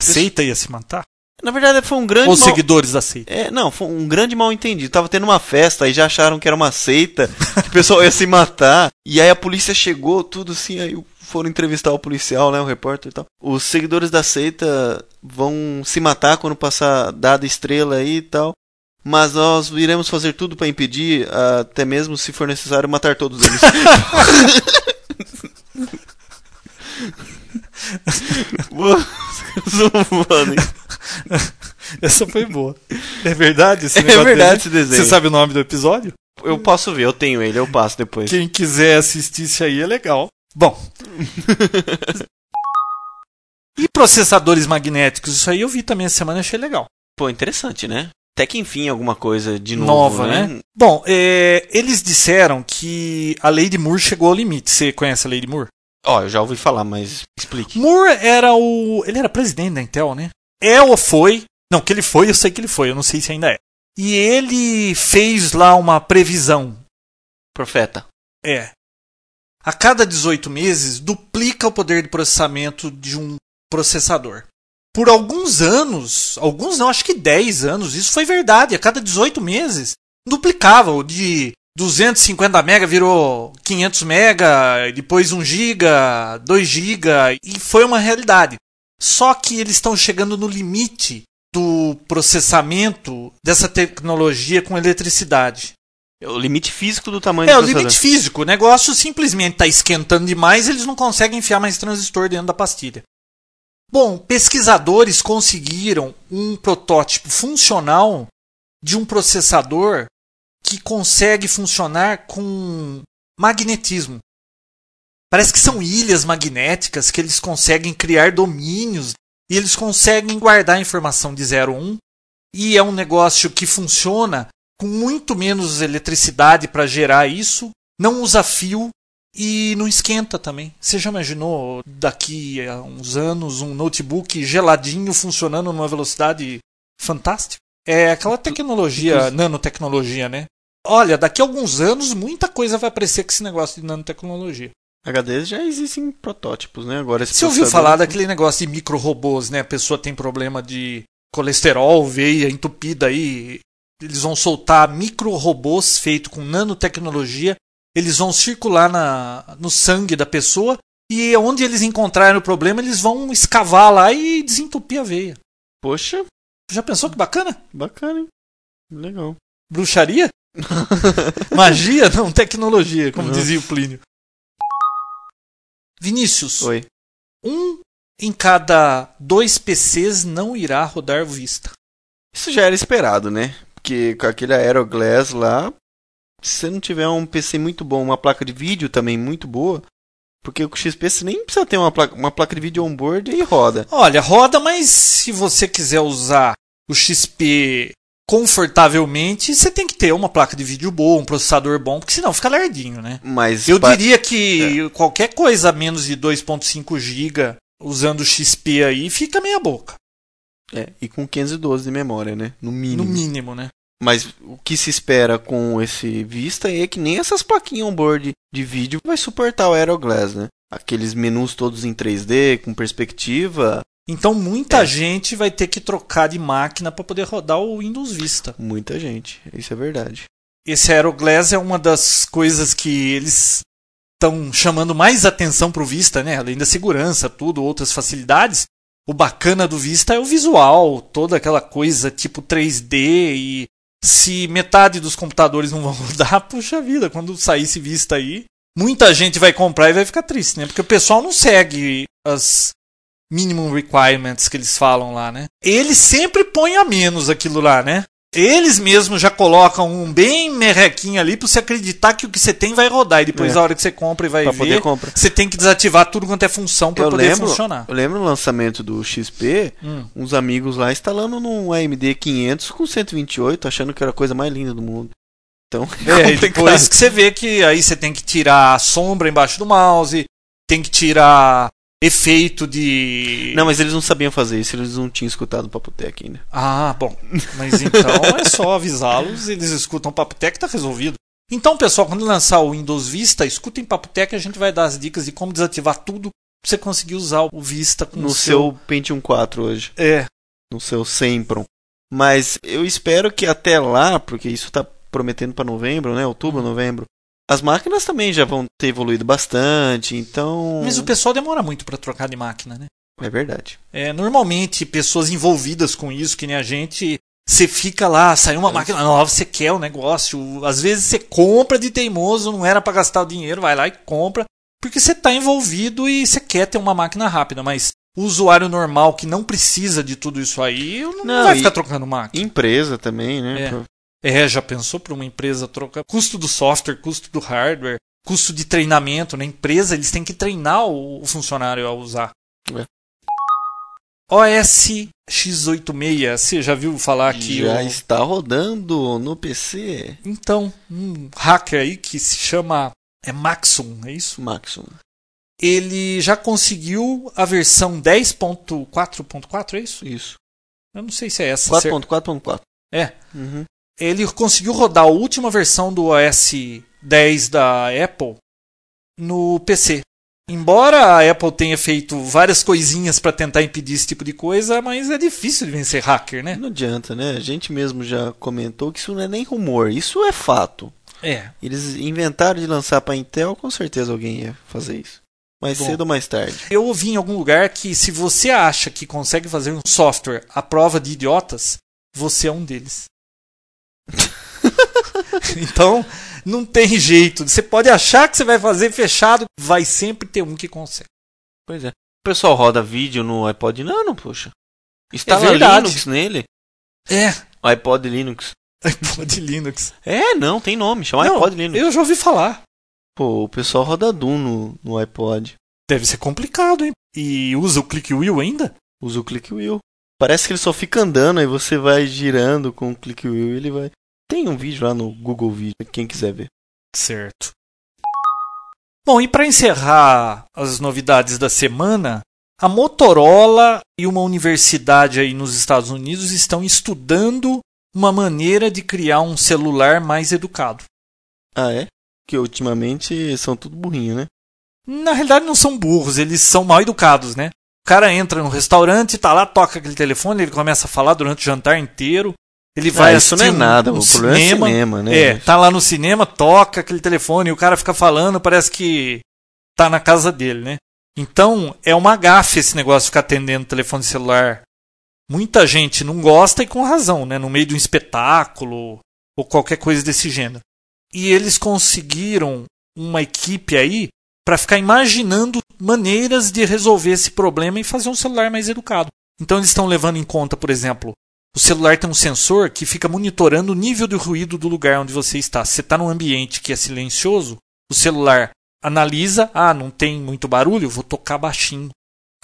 Seita ia se matar? Na verdade, foi um grande. Os mal... seguidores da seita. É, não, foi um grande mal entendido. Tava tendo uma festa, aí já acharam que era uma seita, que o pessoal ia se matar. E aí a polícia chegou, tudo assim, aí foram entrevistar o policial, né, o repórter e tal. Os seguidores da seita vão se matar quando passar dada estrela aí e tal. Mas nós iremos fazer tudo para impedir, até mesmo se for necessário, matar todos eles. Mano. Essa foi boa. É verdade esse É verdade esse desenho. Você sabe o nome do episódio? Eu posso ver, eu tenho ele, eu passo depois. Quem quiser assistir isso aí é legal. Bom. e processadores magnéticos? Isso aí eu vi também essa semana e achei legal. Pô, interessante, né? Até que enfim alguma coisa de novo, Nova, né? né? Bom, é, eles disseram que a lei de Moore chegou ao limite. Você conhece a lei de Moore? Ó, eu já ouvi falar, mas explique. Moore era o. Ele era presidente da Intel, né? É ou foi? Não, que ele foi, eu sei que ele foi, eu não sei se ainda é. E ele fez lá uma previsão. Profeta. É. A cada 18 meses, duplica o poder de processamento de um processador. Por alguns anos, alguns não, acho que 10 anos, isso foi verdade. A cada 18 meses, duplicava. O de 250 mega virou 500 mega, depois 1 giga, 2 giga, e foi uma realidade. Só que eles estão chegando no limite do processamento dessa tecnologia com eletricidade. É o limite físico do tamanho É, do o limite físico. O negócio simplesmente está esquentando demais, eles não conseguem enfiar mais transistor dentro da pastilha. Bom, pesquisadores conseguiram um protótipo funcional de um processador que consegue funcionar com magnetismo. Parece que são ilhas magnéticas que eles conseguem criar domínios e eles conseguem guardar a informação de 0 a 1 e é um negócio que funciona com muito menos eletricidade para gerar isso, não usa fio e não esquenta também. Você já imaginou daqui a uns anos um notebook geladinho funcionando numa velocidade fantástica? É aquela tecnologia, nanotecnologia, né? Olha, daqui a alguns anos muita coisa vai aparecer com esse negócio de nanotecnologia. HDs já existem protótipos, né? Agora Você ouviu falar daquele negócio de micro-robôs, né? A pessoa tem problema de colesterol, veia entupida aí. Eles vão soltar micro-robôs feitos com nanotecnologia. Eles vão circular na, no sangue da pessoa e onde eles encontrarem o problema, eles vão escavar lá e desentupir a veia. Poxa, Já pensou que bacana? bacana, hein? Legal. Bruxaria? Magia? Não, tecnologia, como Nossa. dizia o Plínio. Vinícius, Oi. um em cada dois PCs não irá rodar Vista. Isso já era esperado, né? Porque com aquele Aeroglass lá, se você não tiver um PC muito bom, uma placa de vídeo também muito boa, porque com o XP você nem precisa ter uma placa, uma placa de vídeo on-board e roda. Olha, roda, mas se você quiser usar o XP confortavelmente, você tem que ter uma placa de vídeo boa, um processador bom, porque senão fica lardinho, né? Mas Eu pa- diria que qualquer coisa a menos de 2.5 GB usando o XP aí fica meia boca, é, e com 512 de memória, né? No mínimo. no mínimo, né? Mas o que se espera com esse Vista é que nem essas plaquinhas on-board de vídeo vai suportar o Aeroglass, né? Aqueles menus todos em 3D, com perspectiva, Então muita É. gente vai ter que trocar de máquina para poder rodar o Windows Vista. muita gente. Isso é verdade. Esse Aeroglass é uma das coisas que eles estão chamando mais atenção pro Vista, né? Além da segurança, tudo, outras facilidades. O bacana do Vista é o visual, toda aquela coisa tipo 3D e se metade dos computadores não vão rodar, puxa vida, quando sair esse Vista aí, muita gente vai comprar e vai ficar triste, né? Porque o pessoal não segue as minimum requirements que eles falam lá, né? Eles sempre põem a menos aquilo lá, né? Eles mesmos já colocam um bem merrequinho ali pra você acreditar que o que você tem vai rodar. E depois, É. na hora que você compra e vai Pra ver, você tem que desativar tudo quanto é função Eu poder lembro, funcionar. eu lembro no lançamento do XP, Hum. uns amigos lá instalando num AMD 500 com 128, achando que era a coisa mais linda do mundo. Então, É, complicado. depois que você vê que aí você tem que tirar a sombra embaixo do mouse, tem que tirar efeito de. Não, mas eles não sabiam fazer isso, eles não tinham escutado o Papotec ainda. Ah, bom. Mas então é só avisá-los, eles escutam o Papo Tech e tá resolvido. Então, pessoal, quando lançar o Windows Vista, escutem Papo Tech e a gente vai dar as dicas de como desativar tudo pra você conseguir usar o Vista com No o seu Pentium 4 hoje, É. no seu Sempron. Mas eu espero que até lá, porque isso tá prometendo para novembro, né? Outubro, novembro. As máquinas também já vão ter evoluído bastante, então. Mas o pessoal demora muito pra trocar de máquina, né? É verdade. É, normalmente, pessoas envolvidas com isso, que nem a gente, você fica lá, saiu uma máquina nova, você quer o negócio. Às vezes você compra de teimoso, não era pra gastar o dinheiro, vai lá e compra, porque você tá envolvido e você quer ter uma máquina rápida. Mas O usuário normal que não precisa de tudo isso aí, não, Não, vai ficar trocando máquina. Empresa também, né? É. É, já pensou para uma empresa trocar custo do software, custo do hardware, custo de treinamento na empresa, eles têm que treinar o, funcionário a usar. É. OS X86, você já viu falar que Já está rodando no PC. então um hacker aí que se chama é Maxum, é isso? Maximum. Ele já conseguiu a versão 10.4.4, é isso? Isso. Eu não sei se é essa. 4.4.4. É. Uhum. Ele conseguiu rodar a última versão do OS 10 da Apple no PC. Embora a Apple tenha feito várias coisinhas para tentar impedir esse tipo de coisa, mas é difícil de vencer hacker, né? Não adianta, né? A gente mesmo já comentou que isso não é nem rumor, isso é fato. É. Eles inventaram de lançar para Intel, com certeza alguém ia fazer isso. Mais Bom. cedo ou mais tarde. Eu ouvi em algum lugar que se você acha que consegue fazer um software à prova de idiotas, você é um deles. então, não tem jeito. Você pode achar que você vai fazer fechado, vai sempre ter um que consegue. Pois é. O pessoal roda vídeo no iPod Nano, poxa. Instala É verdade. Linux nele. É, iPod Linux. iPod Linux. É, não, tem nome, chama Não, iPod Linux. Eu já ouvi falar. Pô, o pessoal roda Doom no, no iPod. Deve ser complicado, hein? E usa o click wheel ainda? Usa o click wheel. Parece que ele só fica andando e você vai girando com o click wheel e ele vai. Tem um vídeo lá no Google Vídeo, quem quiser ver. Certo. Bom, e para encerrar as novidades da semana, a Motorola e uma universidade aí nos Estados Unidos estão estudando uma maneira de criar um celular mais educado. Ah, é? Que ultimamente são tudo burrinho, né? Na realidade não são burros, eles são mal educados, né? O cara entra no restaurante, tá lá, toca aquele telefone, ele começa a falar durante o jantar inteiro. Ele vai ah, isso não é um- nada, um o problema é cinema, né? É, tá lá no cinema, toca aquele telefone e o cara fica falando, parece que tá na casa dele, né? Então, é uma gafe esse negócio de ficar atendendo telefone celular. Muita gente não gosta e com razão, né? No meio de um espetáculo ou qualquer coisa desse gênero. E eles conseguiram uma equipe aí para ficar imaginando maneiras de resolver esse problema e fazer um celular mais educado. Então eles estão levando em conta, por exemplo, o celular tem um sensor que fica monitorando o nível de ruído do lugar onde você está. Se você está num ambiente que é silencioso, o celular analisa, ah, não tem muito barulho, vou tocar baixinho.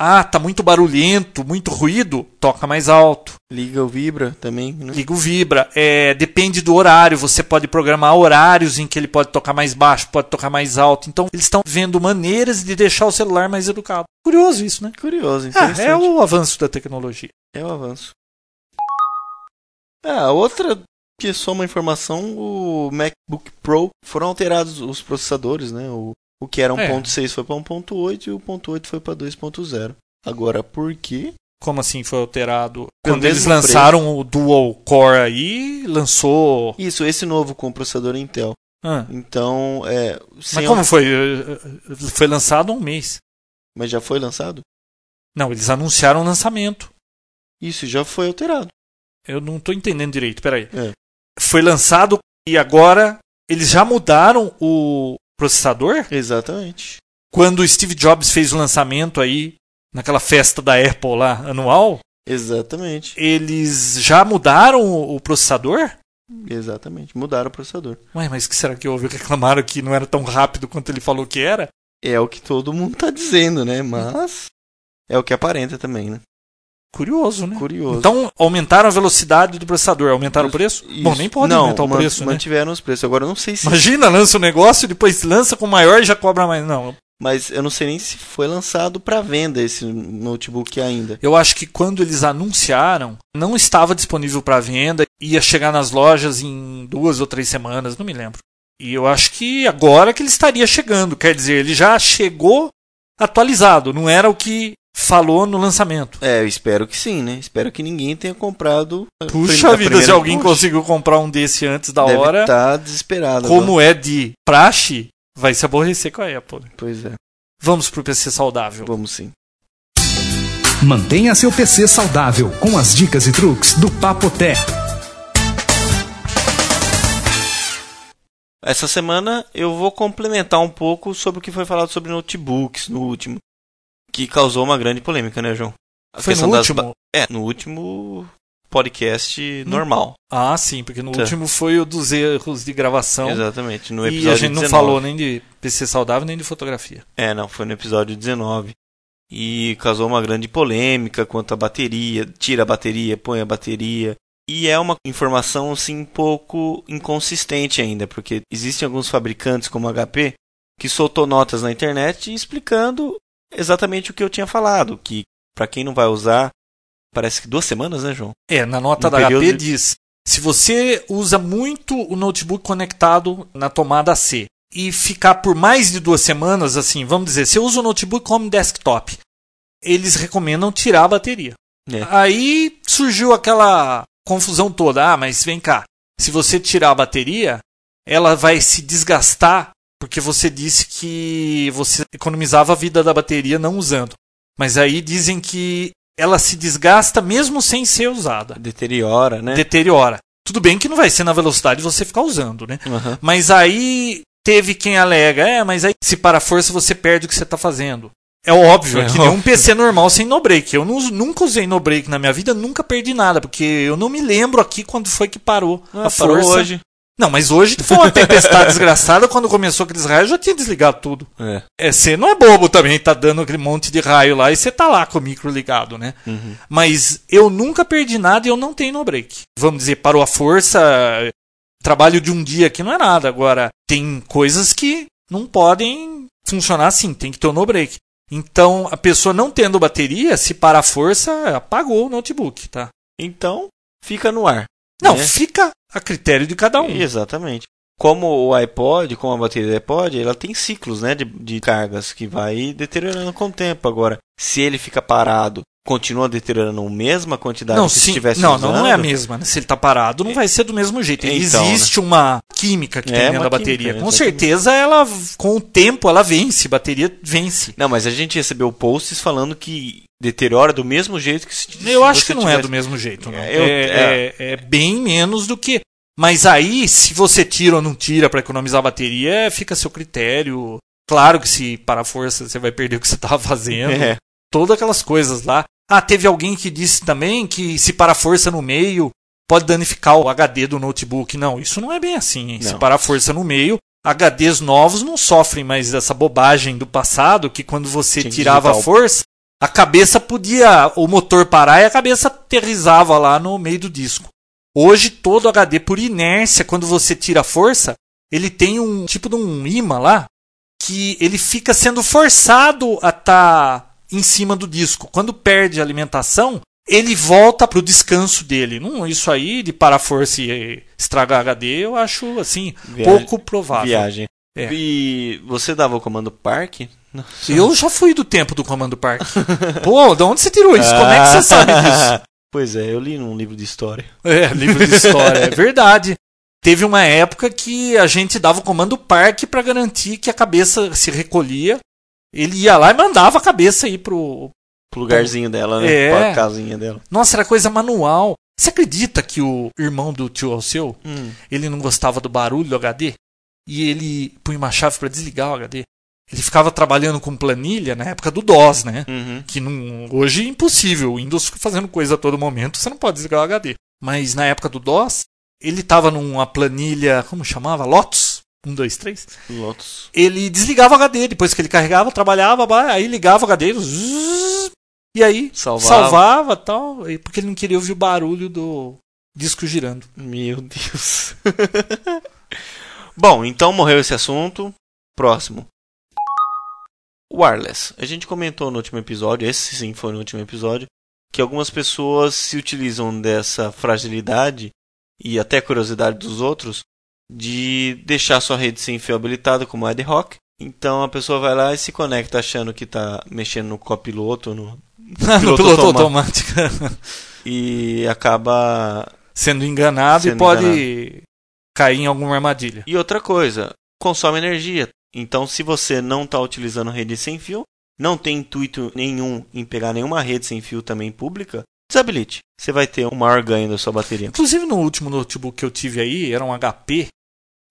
Ah, tá muito barulhento, muito ruído, toca mais alto. Liga o Vibra também, né? Liga o vibra. É, depende do horário. Você pode programar horários em que ele pode tocar mais baixo, pode tocar mais alto. Então, eles estão vendo maneiras de deixar o celular mais educado. Curioso isso, né? Curioso, Ah, interessante. é o avanço da tecnologia. É o avanço. Ah, outra que é só uma informação, o MacBook Pro foram alterados os processadores, né? O, o que era É. 1.6 foi para 1.8 e o 1.8 foi para 2.0. Agora, por quê? Como assim foi alterado? Pelo Quando eles lançaram o Dual Core aí, lançou. Isso, esse novo com processador Intel. Ah, Então, é... mas como foi? Eh, Foi lançado há um mês. Mas já foi lançado? Não, eles anunciaram o lançamento. Isso, já foi alterado. Eu não estou entendendo direito, peraí. É. Foi lançado e agora eles já mudaram o processador? Exatamente. Quando o Steve Jobs fez o lançamento aí, naquela festa da Apple lá, anual, Exatamente. eles já mudaram o processador? Exatamente. Mudaram o processador. Ué, mas que será que houve? Reclamaram que não era tão rápido quanto ele falou que era? É o que todo mundo tá dizendo, né? Mas é o que aparenta também, né? Curioso, né? Curioso. Então, aumentaram a velocidade do processador, aumentaram o preço? Isso. Bom, nem pode não, aumentar o man- preço, né? Mantiveram os preços. Agora eu não sei se. Imagina, lança o negócio, depois lança com maior e já cobra mais. Não, Mas eu não sei nem se foi lançado para venda esse notebook ainda. eu acho que quando eles anunciaram, não estava disponível para venda, ia chegar nas lojas em duas ou três semanas, não me lembro. E eu acho que agora que ele estaria chegando, quer dizer, ele já chegou atualizado, não era o que falou no lançamento. É, eu espero que sim, né? Espero que ninguém tenha comprado. Puxa a vida, se alguém Puxa, conseguiu comprar um desse antes da deve hora, tá desesperado. agora. como é de praxe, vai se aborrecer com a Apple. Pois é, Vamos pro PC saudável. vamos sim. Mantenha seu PC saudável com as dicas e truques do Papo Tech. Essa semana eu vou complementar um pouco sobre o que foi falado sobre notebooks no último. Que causou uma grande polêmica, né, João? A Foi no das último? ba- É, no último podcast normal. Ah, sim, porque no Tá. último foi o dos erros de gravação. Exatamente, no e episódio a gente não 19. falou nem de PC saudável nem de fotografia. É, não, foi no episódio 19. E causou uma grande polêmica quanto à bateria, tira a bateria, põe a bateria. E é uma informação assim um pouco inconsistente ainda, porque existem alguns fabricantes como HP que soltou notas na internet explicando exatamente o que eu tinha falado, que para quem não vai usar, parece que duas semanas, né, João? É, na nota No da HP período- diz: se você usa muito o notebook conectado na tomada C e ficar por mais de duas semanas, assim, vamos dizer, você usa o notebook como desktop, eles recomendam tirar a bateria. É. Aí surgiu aquela confusão toda. Ah, mas vem cá, se você tirar a bateria, ela vai se desgastar porque você disse que você economizava a vida da bateria não usando. Mas aí dizem que ela se desgasta mesmo sem ser usada. Deteriora, né? Deteriora. Tudo bem que não vai ser na velocidade de você ficar usando, né? Aham. Mas aí teve quem alega, é, mas aí se para a força você perde o que você está fazendo. É óbvio, é, É que nem um óbvio. PC normal sem no break. Eu nu- nunca usei no break na minha vida, nunca perdi nada, porque eu não me lembro aqui quando foi que parou Ah, a parou força. hoje. Não, mas hoje foi uma tempestade desgraçada, quando começou aqueles raios eu já tinha desligado tudo. É. É, você não é bobo também, tá dando aquele monte de raio lá e você tá lá com o micro ligado, né? Uhum. Mas eu nunca perdi nada e eu não tenho no break. Vamos dizer, parou a força, trabalho de um dia aqui não é nada. Agora, tem coisas que não podem funcionar assim, tem que ter o no break. Então, a pessoa não tendo bateria, se parar a força, apagou o notebook, tá? Então, fica no ar. Não, né? fica a critério de cada um. Exatamente. Como o iPod, como a bateria do iPod, ela tem ciclos né, de, de cargas que vai deteriorando com o tempo. Agora, se ele fica parado, continua deteriorando a mesma quantidade Não, que se sim, estivesse não, usando. não, não é a mesma. Né? Se ele tá parado, não vai ser do mesmo jeito. Então, Existe uma química que É, tem dentro da bateria. química, Com exatamente. certeza, ela, com o tempo, ela vence. Bateria vence. Não, mas a gente recebeu posts falando que deteriora do mesmo jeito que se Eu acho que não é tivesse- do mesmo jeito. Não. É, eu- é, é- é bem menos do que. Mas aí, se você tira ou não tira para economizar a bateria, fica a seu critério. Claro que se para a força você vai perder o que você estava fazendo. É. Todas aquelas coisas lá. Ah, teve alguém que disse também que se para a força no meio pode danificar o HD do notebook. Não, isso não é bem assim. hein? Se Não. parar a força no meio, HDs novos não sofrem mais dessa bobagem do passado que quando você Tinha tirava a força, a cabeça podia, o motor parar e a cabeça aterrizava lá no meio do disco. Hoje todo HD por inércia, quando você tira a força, ele tem um tipo de um imã lá que ele fica sendo forçado a estar em cima do disco. Quando perde a alimentação, ele volta pro descanso dele. Não, isso aí de parar a força e estragar HD, eu acho assim Viagem- pouco provável. Viagem. É. E você dava o comando park? Eu já fui do tempo do Comando Park. Pô, de onde você tirou isso? Como é que você sabe disso? Pois é, eu li num livro de história. É, livro de história, é verdade. Teve uma época que a gente dava o comando parque para garantir que a cabeça se recolhia. Ele ia lá e mandava a cabeça ir pro. Pro lugarzinho dela, né? É. Pra casinha dela. Nossa, era coisa manual. Você acredita que o irmão do tio Alceu, Hum. ele não gostava do barulho do HD? E ele punha uma chave para desligar o HD? Ele ficava trabalhando com planilha na época do DOS, né? Uhum. que não, hoje é impossível. O Windows fica fazendo coisa a todo momento, você não pode desligar o HD. Mas na época do DOS, ele estava numa planilha, como chamava? Lotus? 1, 2, 3. Lotus. Ele desligava o HD, depois que ele carregava, trabalhava, aí ligava o HD, zzz, e aí Salvava. salvava tal, porque ele não queria ouvir o barulho do disco girando. Meu Deus. Bom, então morreu esse assunto. Próximo. Wireless. A gente comentou no último episódio, esse sim foi no último episódio, que algumas pessoas se utilizam dessa fragilidade e até curiosidade dos outros de deixar sua rede sem fio habilitada como ad hoc. Então a pessoa vai lá e se conecta achando que está mexendo no copiloto no, no Piloto piloto automático. e acaba Sendo enganado e Sendo pode cair em alguma armadilha. E outra coisa, consome energia. Então, se você não está utilizando rede sem fio, não tem intuito nenhum em pegar nenhuma rede sem fio também pública, desabilite. Você vai ter um maior ganho da sua bateria. Inclusive no último notebook que eu tive aí, era um HP,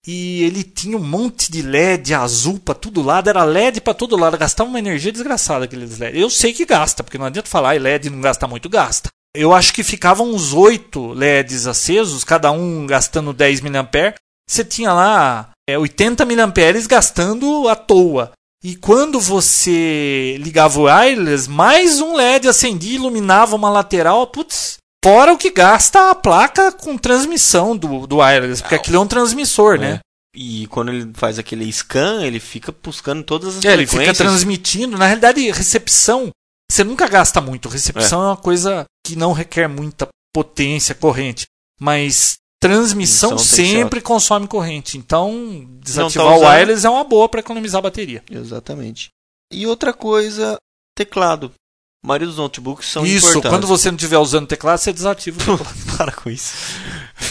e ele tinha um monte de LED azul para todo lado, era LED para todo lado, gastava uma energia desgraçada aqueles LED. Eu sei que gasta, porque não adianta falar, LED não gasta muito, gasta. Eu acho que ficavam uns oito LEDs acesos, cada um gastando 10 mAh. Você tinha lá é, 80 mAh gastando à toa. E quando você ligava o wireless, mais um LED acendia, iluminava uma lateral, putz, fora o que gasta a placa com transmissão do, do wireless, porque aquilo é um transmissor, né? é. né? E quando ele faz aquele scan, ele fica buscando todas as é, frequências. Ele fica transmitindo. Na realidade, recepção, você nunca gasta muito. Recepção é, é uma coisa que não requer muita potência corrente. Mas transmissão sempre consome corrente. Então, desativar tá o wireless é uma boa para economizar bateria. Exatamente. E outra coisa, teclado. A maioria dos notebooks são isso, importados. Isso, quando você não estiver usando teclado, você desativa o teclado. Para com isso.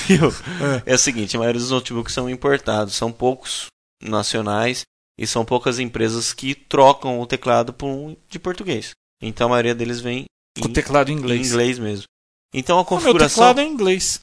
é. é o seguinte, a maioria dos notebooks são importados. São poucos nacionais e são poucas empresas que trocam o teclado por um de português. Então a maioria deles vem com em, teclado em inglês. Em inglês mesmo. Então a configuração. O meu teclado é em inglês.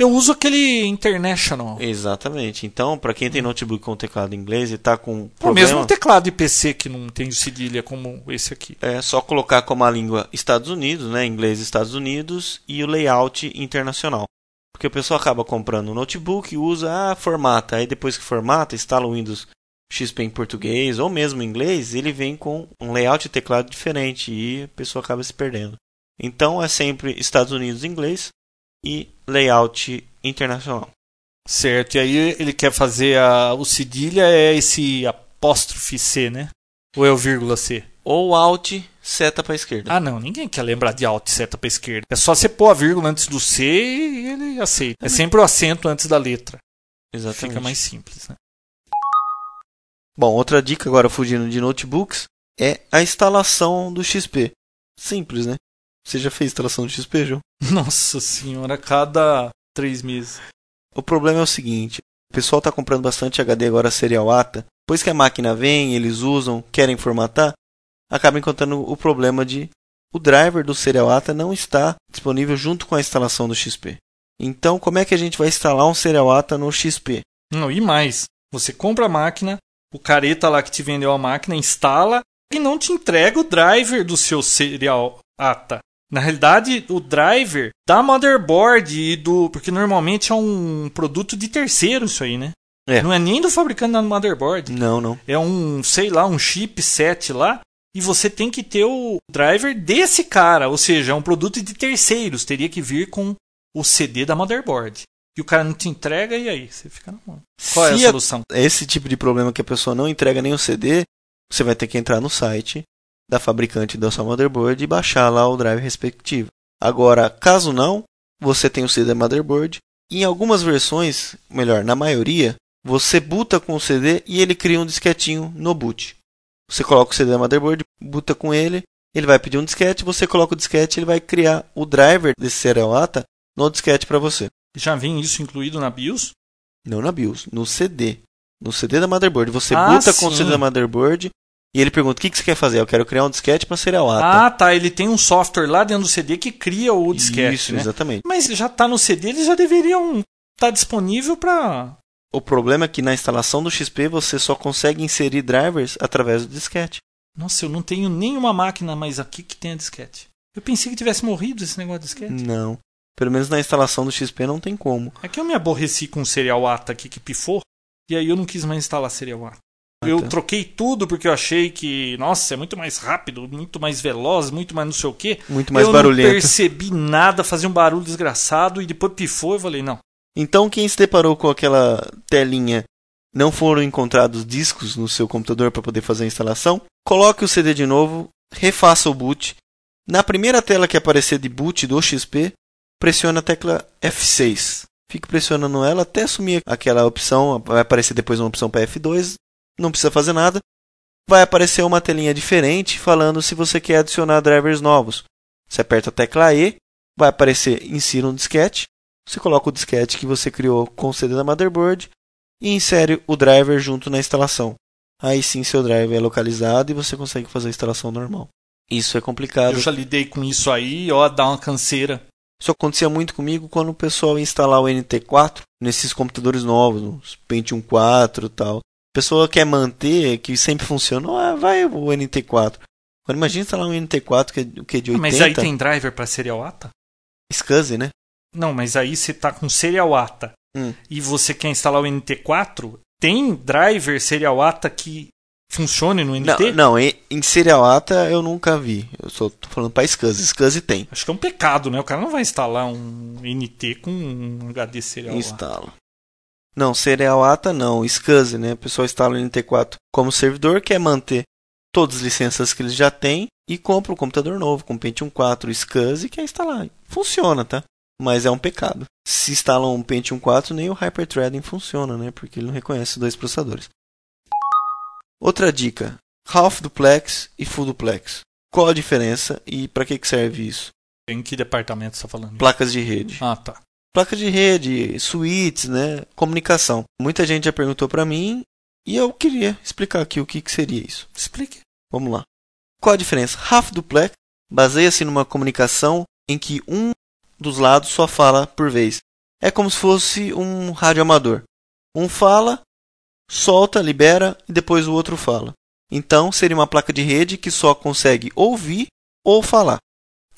Eu uso aquele International. Exatamente. Então, para quem tem notebook com teclado em inglês e está com problema... O mesmo teclado de PC que não tem cedilha como esse aqui. É só colocar como a língua Estados Unidos, né? Inglês Estados Unidos e o layout internacional. Porque o pessoal acaba comprando um notebook e usa, ah, formata. Aí depois que formata, instala o Windows XP em português ou mesmo em inglês, ele vem com um layout de teclado diferente e a pessoa acaba se perdendo. Então é sempre Estados Unidos inglês e layout internacional. Certo, e aí ele quer fazer a, o cedilha é esse apóstrofe C, né? Ou é o vírgula C? Ou Alt seta para esquerda. Ah, não, ninguém quer lembrar de Alt seta para esquerda. É só você pôr a vírgula antes do C e ele aceita. É sempre o acento antes da letra. Exatamente. Fica mais simples, né? Bom, outra dica agora fugindo de notebooks é a instalação do XP. Simples, né? Você já fez instalação do XP, João? Nossa senhora, cada três meses. O problema é o seguinte: o pessoal está comprando bastante HD agora serial ATA. Depois que a máquina vem, eles usam, querem formatar, acaba encontrando o problema de o driver do serial ATA não está disponível junto com a instalação do XP. Então, como é que a gente vai instalar um serial ATA no XP? Não, e mais, você compra a máquina, o careta lá que te vendeu a máquina instala e não te entrega o driver do seu serial ATA. Na realidade, o driver da motherboard e do. Porque normalmente é um produto de terceiro isso aí, né? É. Não é nem do fabricante da motherboard. Não, não. É um, sei lá, um chipset lá. E você tem que ter o driver desse cara. Ou seja, é um produto de terceiros. Teria que vir com o CD da motherboard e o cara não te entrega, e aí? Você fica na mão. Qual Se é a solução? esse tipo de problema que a pessoa não entrega nem o CD, você vai ter que entrar no site da fabricante da sua motherboard e baixar lá o drive respectivo. Agora, caso não, você tem o CD da motherboard. Em algumas versões, melhor, na maioria, você buta com o CD e ele cria um disquetinho no boot. Você coloca o CD da motherboard, buta com ele, ele vai pedir um disquete, você coloca o disquete, ele vai criar o driver desse serial ATA no disquete para você. Já vem isso incluído na BIOS? Não na BIOS, no CD. No CD da motherboard. Você ah, buta com o CD da motherboard e ele pergunta: o que, que você quer fazer? Eu quero criar um disquete para serial ATA. Ah, tá. Ele tem um software lá dentro do CD que cria o disquete. Isso, né? exatamente. Mas já está no CD, eles já deveriam estar tá disponível para. O problema é que na instalação do XP você só consegue inserir drivers através do disquete. Nossa, eu não tenho nenhuma máquina mais aqui que tenha disquete. Eu pensei que tivesse morrido esse negócio de disquete. Não. Pelo menos na instalação do XP não tem como. É que eu me aborreci com o Serial ATA aqui que pifou, e aí eu não quis mais instalar Serial ATA. Eu troquei tudo porque eu achei que, nossa, é muito mais rápido, muito mais veloz, muito mais não sei o quê. Muito mais eu barulhento. Eu não percebi nada, fazia um barulho desgraçado e depois pifou e falei, não. Então quem se deparou com aquela telinha não foram encontrados discos no seu computador para poder fazer a instalação, coloque o CD de novo, refaça o boot. Na primeira tela que aparecer de boot do XP, pressione a tecla F6. Fique pressionando ela até assumir aquela opção. Vai aparecer depois uma opção para F2. Não precisa fazer nada. Vai aparecer uma telinha diferente falando se você quer adicionar drivers novos. Você aperta a tecla E, vai aparecer insira um disquete. Você coloca o disquete que você criou com o CD da motherboard e insere o driver junto na instalação. Aí sim seu driver é localizado e você consegue fazer a instalação normal. Isso é complicado. Eu já lidei com isso aí, ó, dá uma canseira. Isso acontecia muito comigo quando o pessoal ia instalar o NT4 nesses computadores novos, nos Pentium 4 e tal. A pessoa quer manter, que sempre funcionou, ah, vai o NT4. Agora imagina instalar um NT4 que é, que é de 80. Ah, Mas aí tem driver para serial ATA? SCSI, né? Não, mas aí você tá com serial ATA Hum. e você quer instalar o NT4, tem driver serial ATA que funcione no Não, NT? não, em, em Serial ATA eu nunca vi. Eu só tô falando pra SCSI. SCSI tem. Acho que é um pecado, né? O cara não vai instalar um NT com um HD serial ATA. Instala. Não, Serial ATA não. SCSI, né? O pessoal instala o NT4 como servidor, quer manter todas as licenças que eles já têm e compra um computador novo com Pentium 4 SCSI e quer instalar. Funciona, tá? Mas é um pecado. Se instalam um Pentium 4, nem o Hyperthreading funciona, né? Porque ele não reconhece dois processadores. Outra dica: Half Duplex e Full Duplex. Qual a diferença e para que que serve isso? Em que departamento você tá falando? Placas de rede. Ah, tá. Placa de rede, switches, né? Comunicação. Muita gente já perguntou para mim e eu queria explicar aqui o que, que seria isso. Explique. Vamos lá. Qual a diferença? Half Duplex baseia-se numa comunicação em que um dos lados só fala por vez. É como se fosse um rádio amador. Um fala, solta, libera e depois o outro fala. Então seria uma placa de rede que só consegue ouvir ou falar.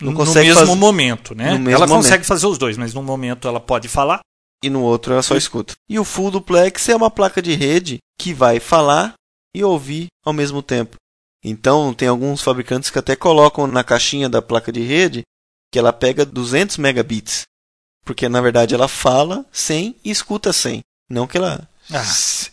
Não no consegue mesmo fazer- momento, né? No ela momento. consegue fazer os dois, mas num momento ela pode falar. e no outro ela só escuta. E o full duplex é uma placa de rede que vai falar e ouvir ao mesmo tempo. Então, tem alguns fabricantes que até colocam na caixinha da placa de rede que ela pega 200 megabits. Porque na verdade ela fala 100 e escuta 100. Não que ela Ah.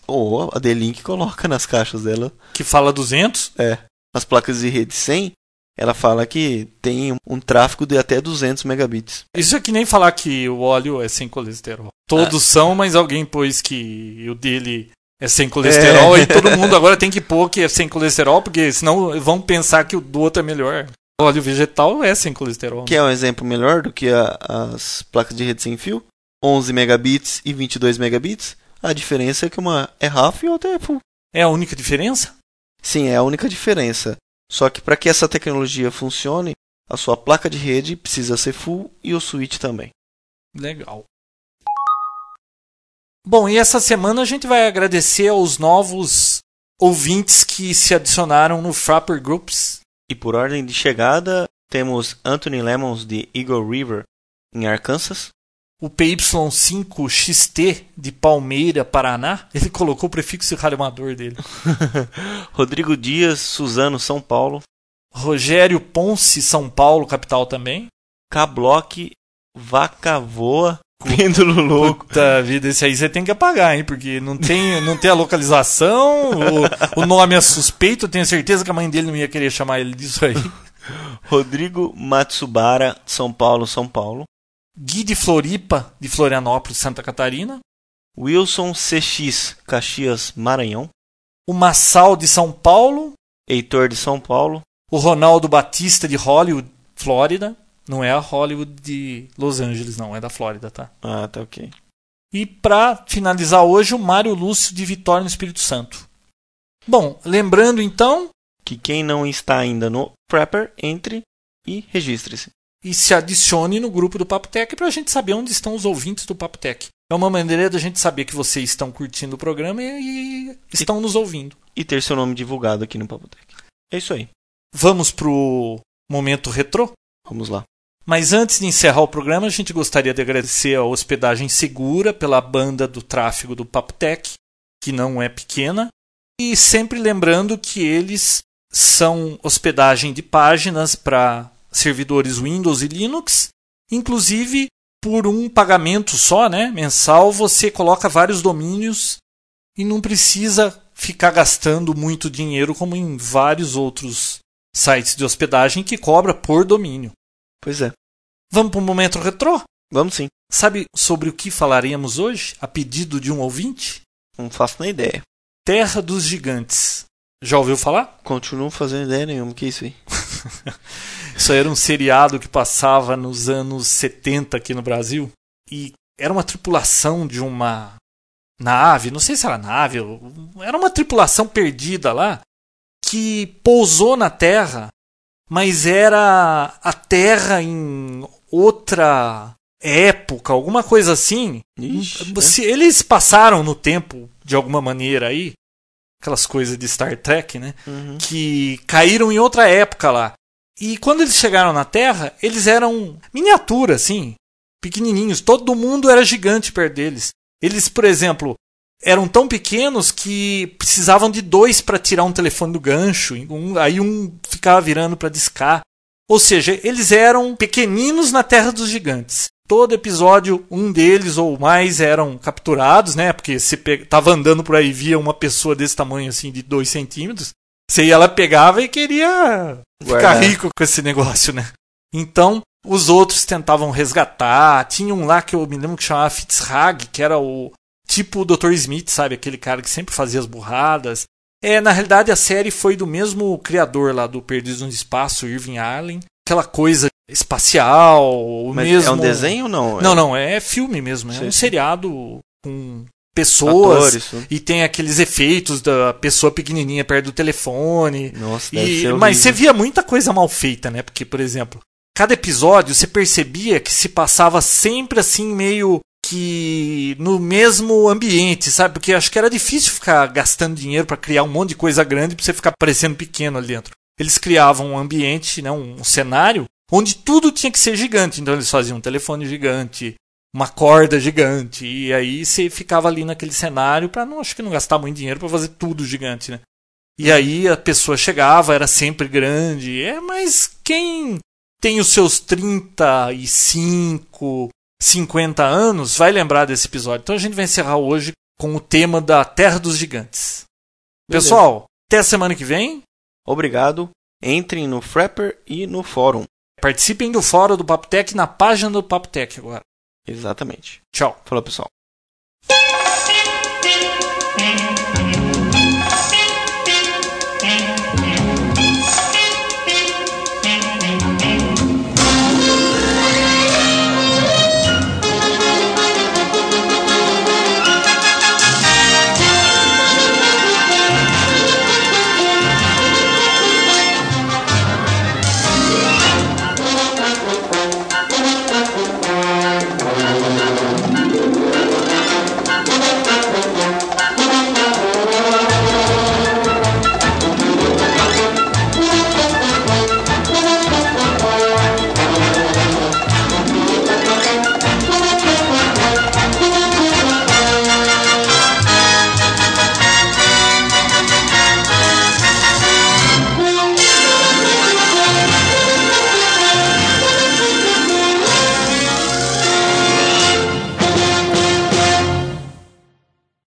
ou a D-Link coloca nas caixas dela, Que fala 200. é, as placas de rede 100, ela fala que tem um tráfego de até 200 megabits. Isso é que nem falar que o óleo é sem colesterol. Todos são, mas alguém pôs que o dele é sem colesterol É. e todo mundo agora tem que pôr que é sem colesterol, porque senão vão pensar que o do outro é melhor. O óleo vegetal é sem colesterol. Que é um exemplo melhor do que a- as placas de rede sem fio, 11 megabits e 22 megabits. A diferença é que uma é half e outra é full. É a única diferença? Sim, é a única diferença. Só que para que essa tecnologia funcione, a sua placa de rede precisa ser full e o switch também. Legal. Bom, e essa semana a gente vai agradecer aos novos ouvintes que se adicionaram no Frapper Groups. E por ordem de chegada, temos Anthony Lemons de Eagle River, em Arkansas. O PY5XT de Palmeira, Paraná. Ele colocou o prefixo de radioamador dele. Rodrigo Dias, Suzano, São Paulo. Rogério Ponce, São Paulo, capital também. K-Block, Vaca Voa, Pêndulo Louco. Puta vida, esse aí você tem que apagar, hein? Porque não tem, não tem a localização, o, o nome é suspeito, eu tenho certeza que a mãe dele não ia querer chamar ele disso aí. Rodrigo Matsubara, São Paulo, São Paulo. Gui de Floripa, de Florianópolis, Santa Catarina. Wilson CX, Caxias, Maranhão. O Massal de São Paulo. Heitor de São Paulo. O Ronaldo Batista de Hollywood, Flórida. Não é a Hollywood de Los Angeles, não, é da Flórida, tá? Ah, tá ok. E para finalizar hoje, o Mário Lúcio de Vitória no Espírito Santo. Bom, lembrando então, Que quem não está ainda no Prepper, entre e registre-se. E se adicione no grupo do Papo Tech para a gente saber onde estão os ouvintes do Papo Tech. É uma maneira da gente saber que vocês estão curtindo o programa e, e estão nos ouvindo. E ter seu nome divulgado aqui no Papotec. É isso aí. Vamos pro momento retrô? Vamos lá. Mas antes de encerrar o programa, a gente gostaria de agradecer a hospedagem segura pela banda do tráfego do Papotec, que não é pequena, e sempre lembrando que eles são hospedagem de páginas para servidores Windows e Linux, inclusive por um pagamento só, né, mensal, você coloca vários domínios e não precisa ficar gastando muito dinheiro como em vários outros sites de hospedagem que cobra por domínio. Pois é. Vamos para o momento retrô? Vamos sim. Sabe sobre o que falaremos hoje, a pedido de um ouvinte? Não faço nem ideia. Terra dos Gigantes. Já ouviu falar? Continuo fazendo ideia nenhuma. Que é isso aí? Isso era um seriado que passava nos anos 70 aqui no Brasil. E era uma tripulação de uma nave, não sei se era nave, era uma tripulação perdida lá, que pousou na Terra, mas era a Terra em outra época, alguma coisa assim. Ixi, Se eles passaram no tempo de alguma maneira aí, aquelas coisas de Star Trek, né? Uhum. Que caíram em outra época lá. E quando eles chegaram na Terra, eles eram miniatura, assim, pequenininhos. Todo mundo era gigante perto deles. Eles, por exemplo, eram tão pequenos que precisavam de dois para tirar um telefone do gancho. Um- aí um ficava virando para discar. Ou seja, eles eram pequeninos na Terra dos Gigantes. Todo episódio, um deles ou mais eram capturados, né? Porque você pe- tava andando por aí via uma pessoa desse tamanho, assim, de dois centímetros. Ia lá, pegava e queria ficar rico com esse negócio, né? Então, os outros tentavam resgatar. Tinha um lá que eu me lembro que chamava Fitzhag, que era o tipo o Dr. Smith, sabe? Aquele cara que sempre fazia as burradas. É, na realidade, a série foi do mesmo criador lá do Perdidos no Espaço, Irving Allen. Aquela coisa espacial, o Mas mesmo... é um desenho ou não? Não, não, é filme mesmo. É Sim, um seriado com pessoas. Atores. E tem aqueles efeitos da pessoa pequenininha perto do telefone. Nossa, E- mas você via muita coisa mal feita, né? Porque, por exemplo, cada episódio você percebia que se passava sempre assim, meio que no mesmo ambiente, sabe? Porque acho que era difícil ficar gastando dinheiro pra criar um monte de coisa grande pra você ficar parecendo pequeno ali dentro. Eles criavam um ambiente, né? um cenário, onde tudo tinha que ser gigante. Então eles faziam um telefone gigante, uma corda gigante, e aí você ficava ali naquele cenário pra não, acho que não gastar muito dinheiro pra fazer tudo gigante, né? E aí a pessoa chegava, era sempre grande. É, mas quem tem os seus 35, 50 anos vai lembrar desse episódio. Então a gente vai encerrar hoje com o tema da Terra dos Gigantes. Beleza. Pessoal, até a semana que vem. Obrigado. Entrem no Frapper e no fórum. Participem do fórum do Papotec na página do Papotec agora. Exatamente. Tchau. Falou, pessoal. Thank you.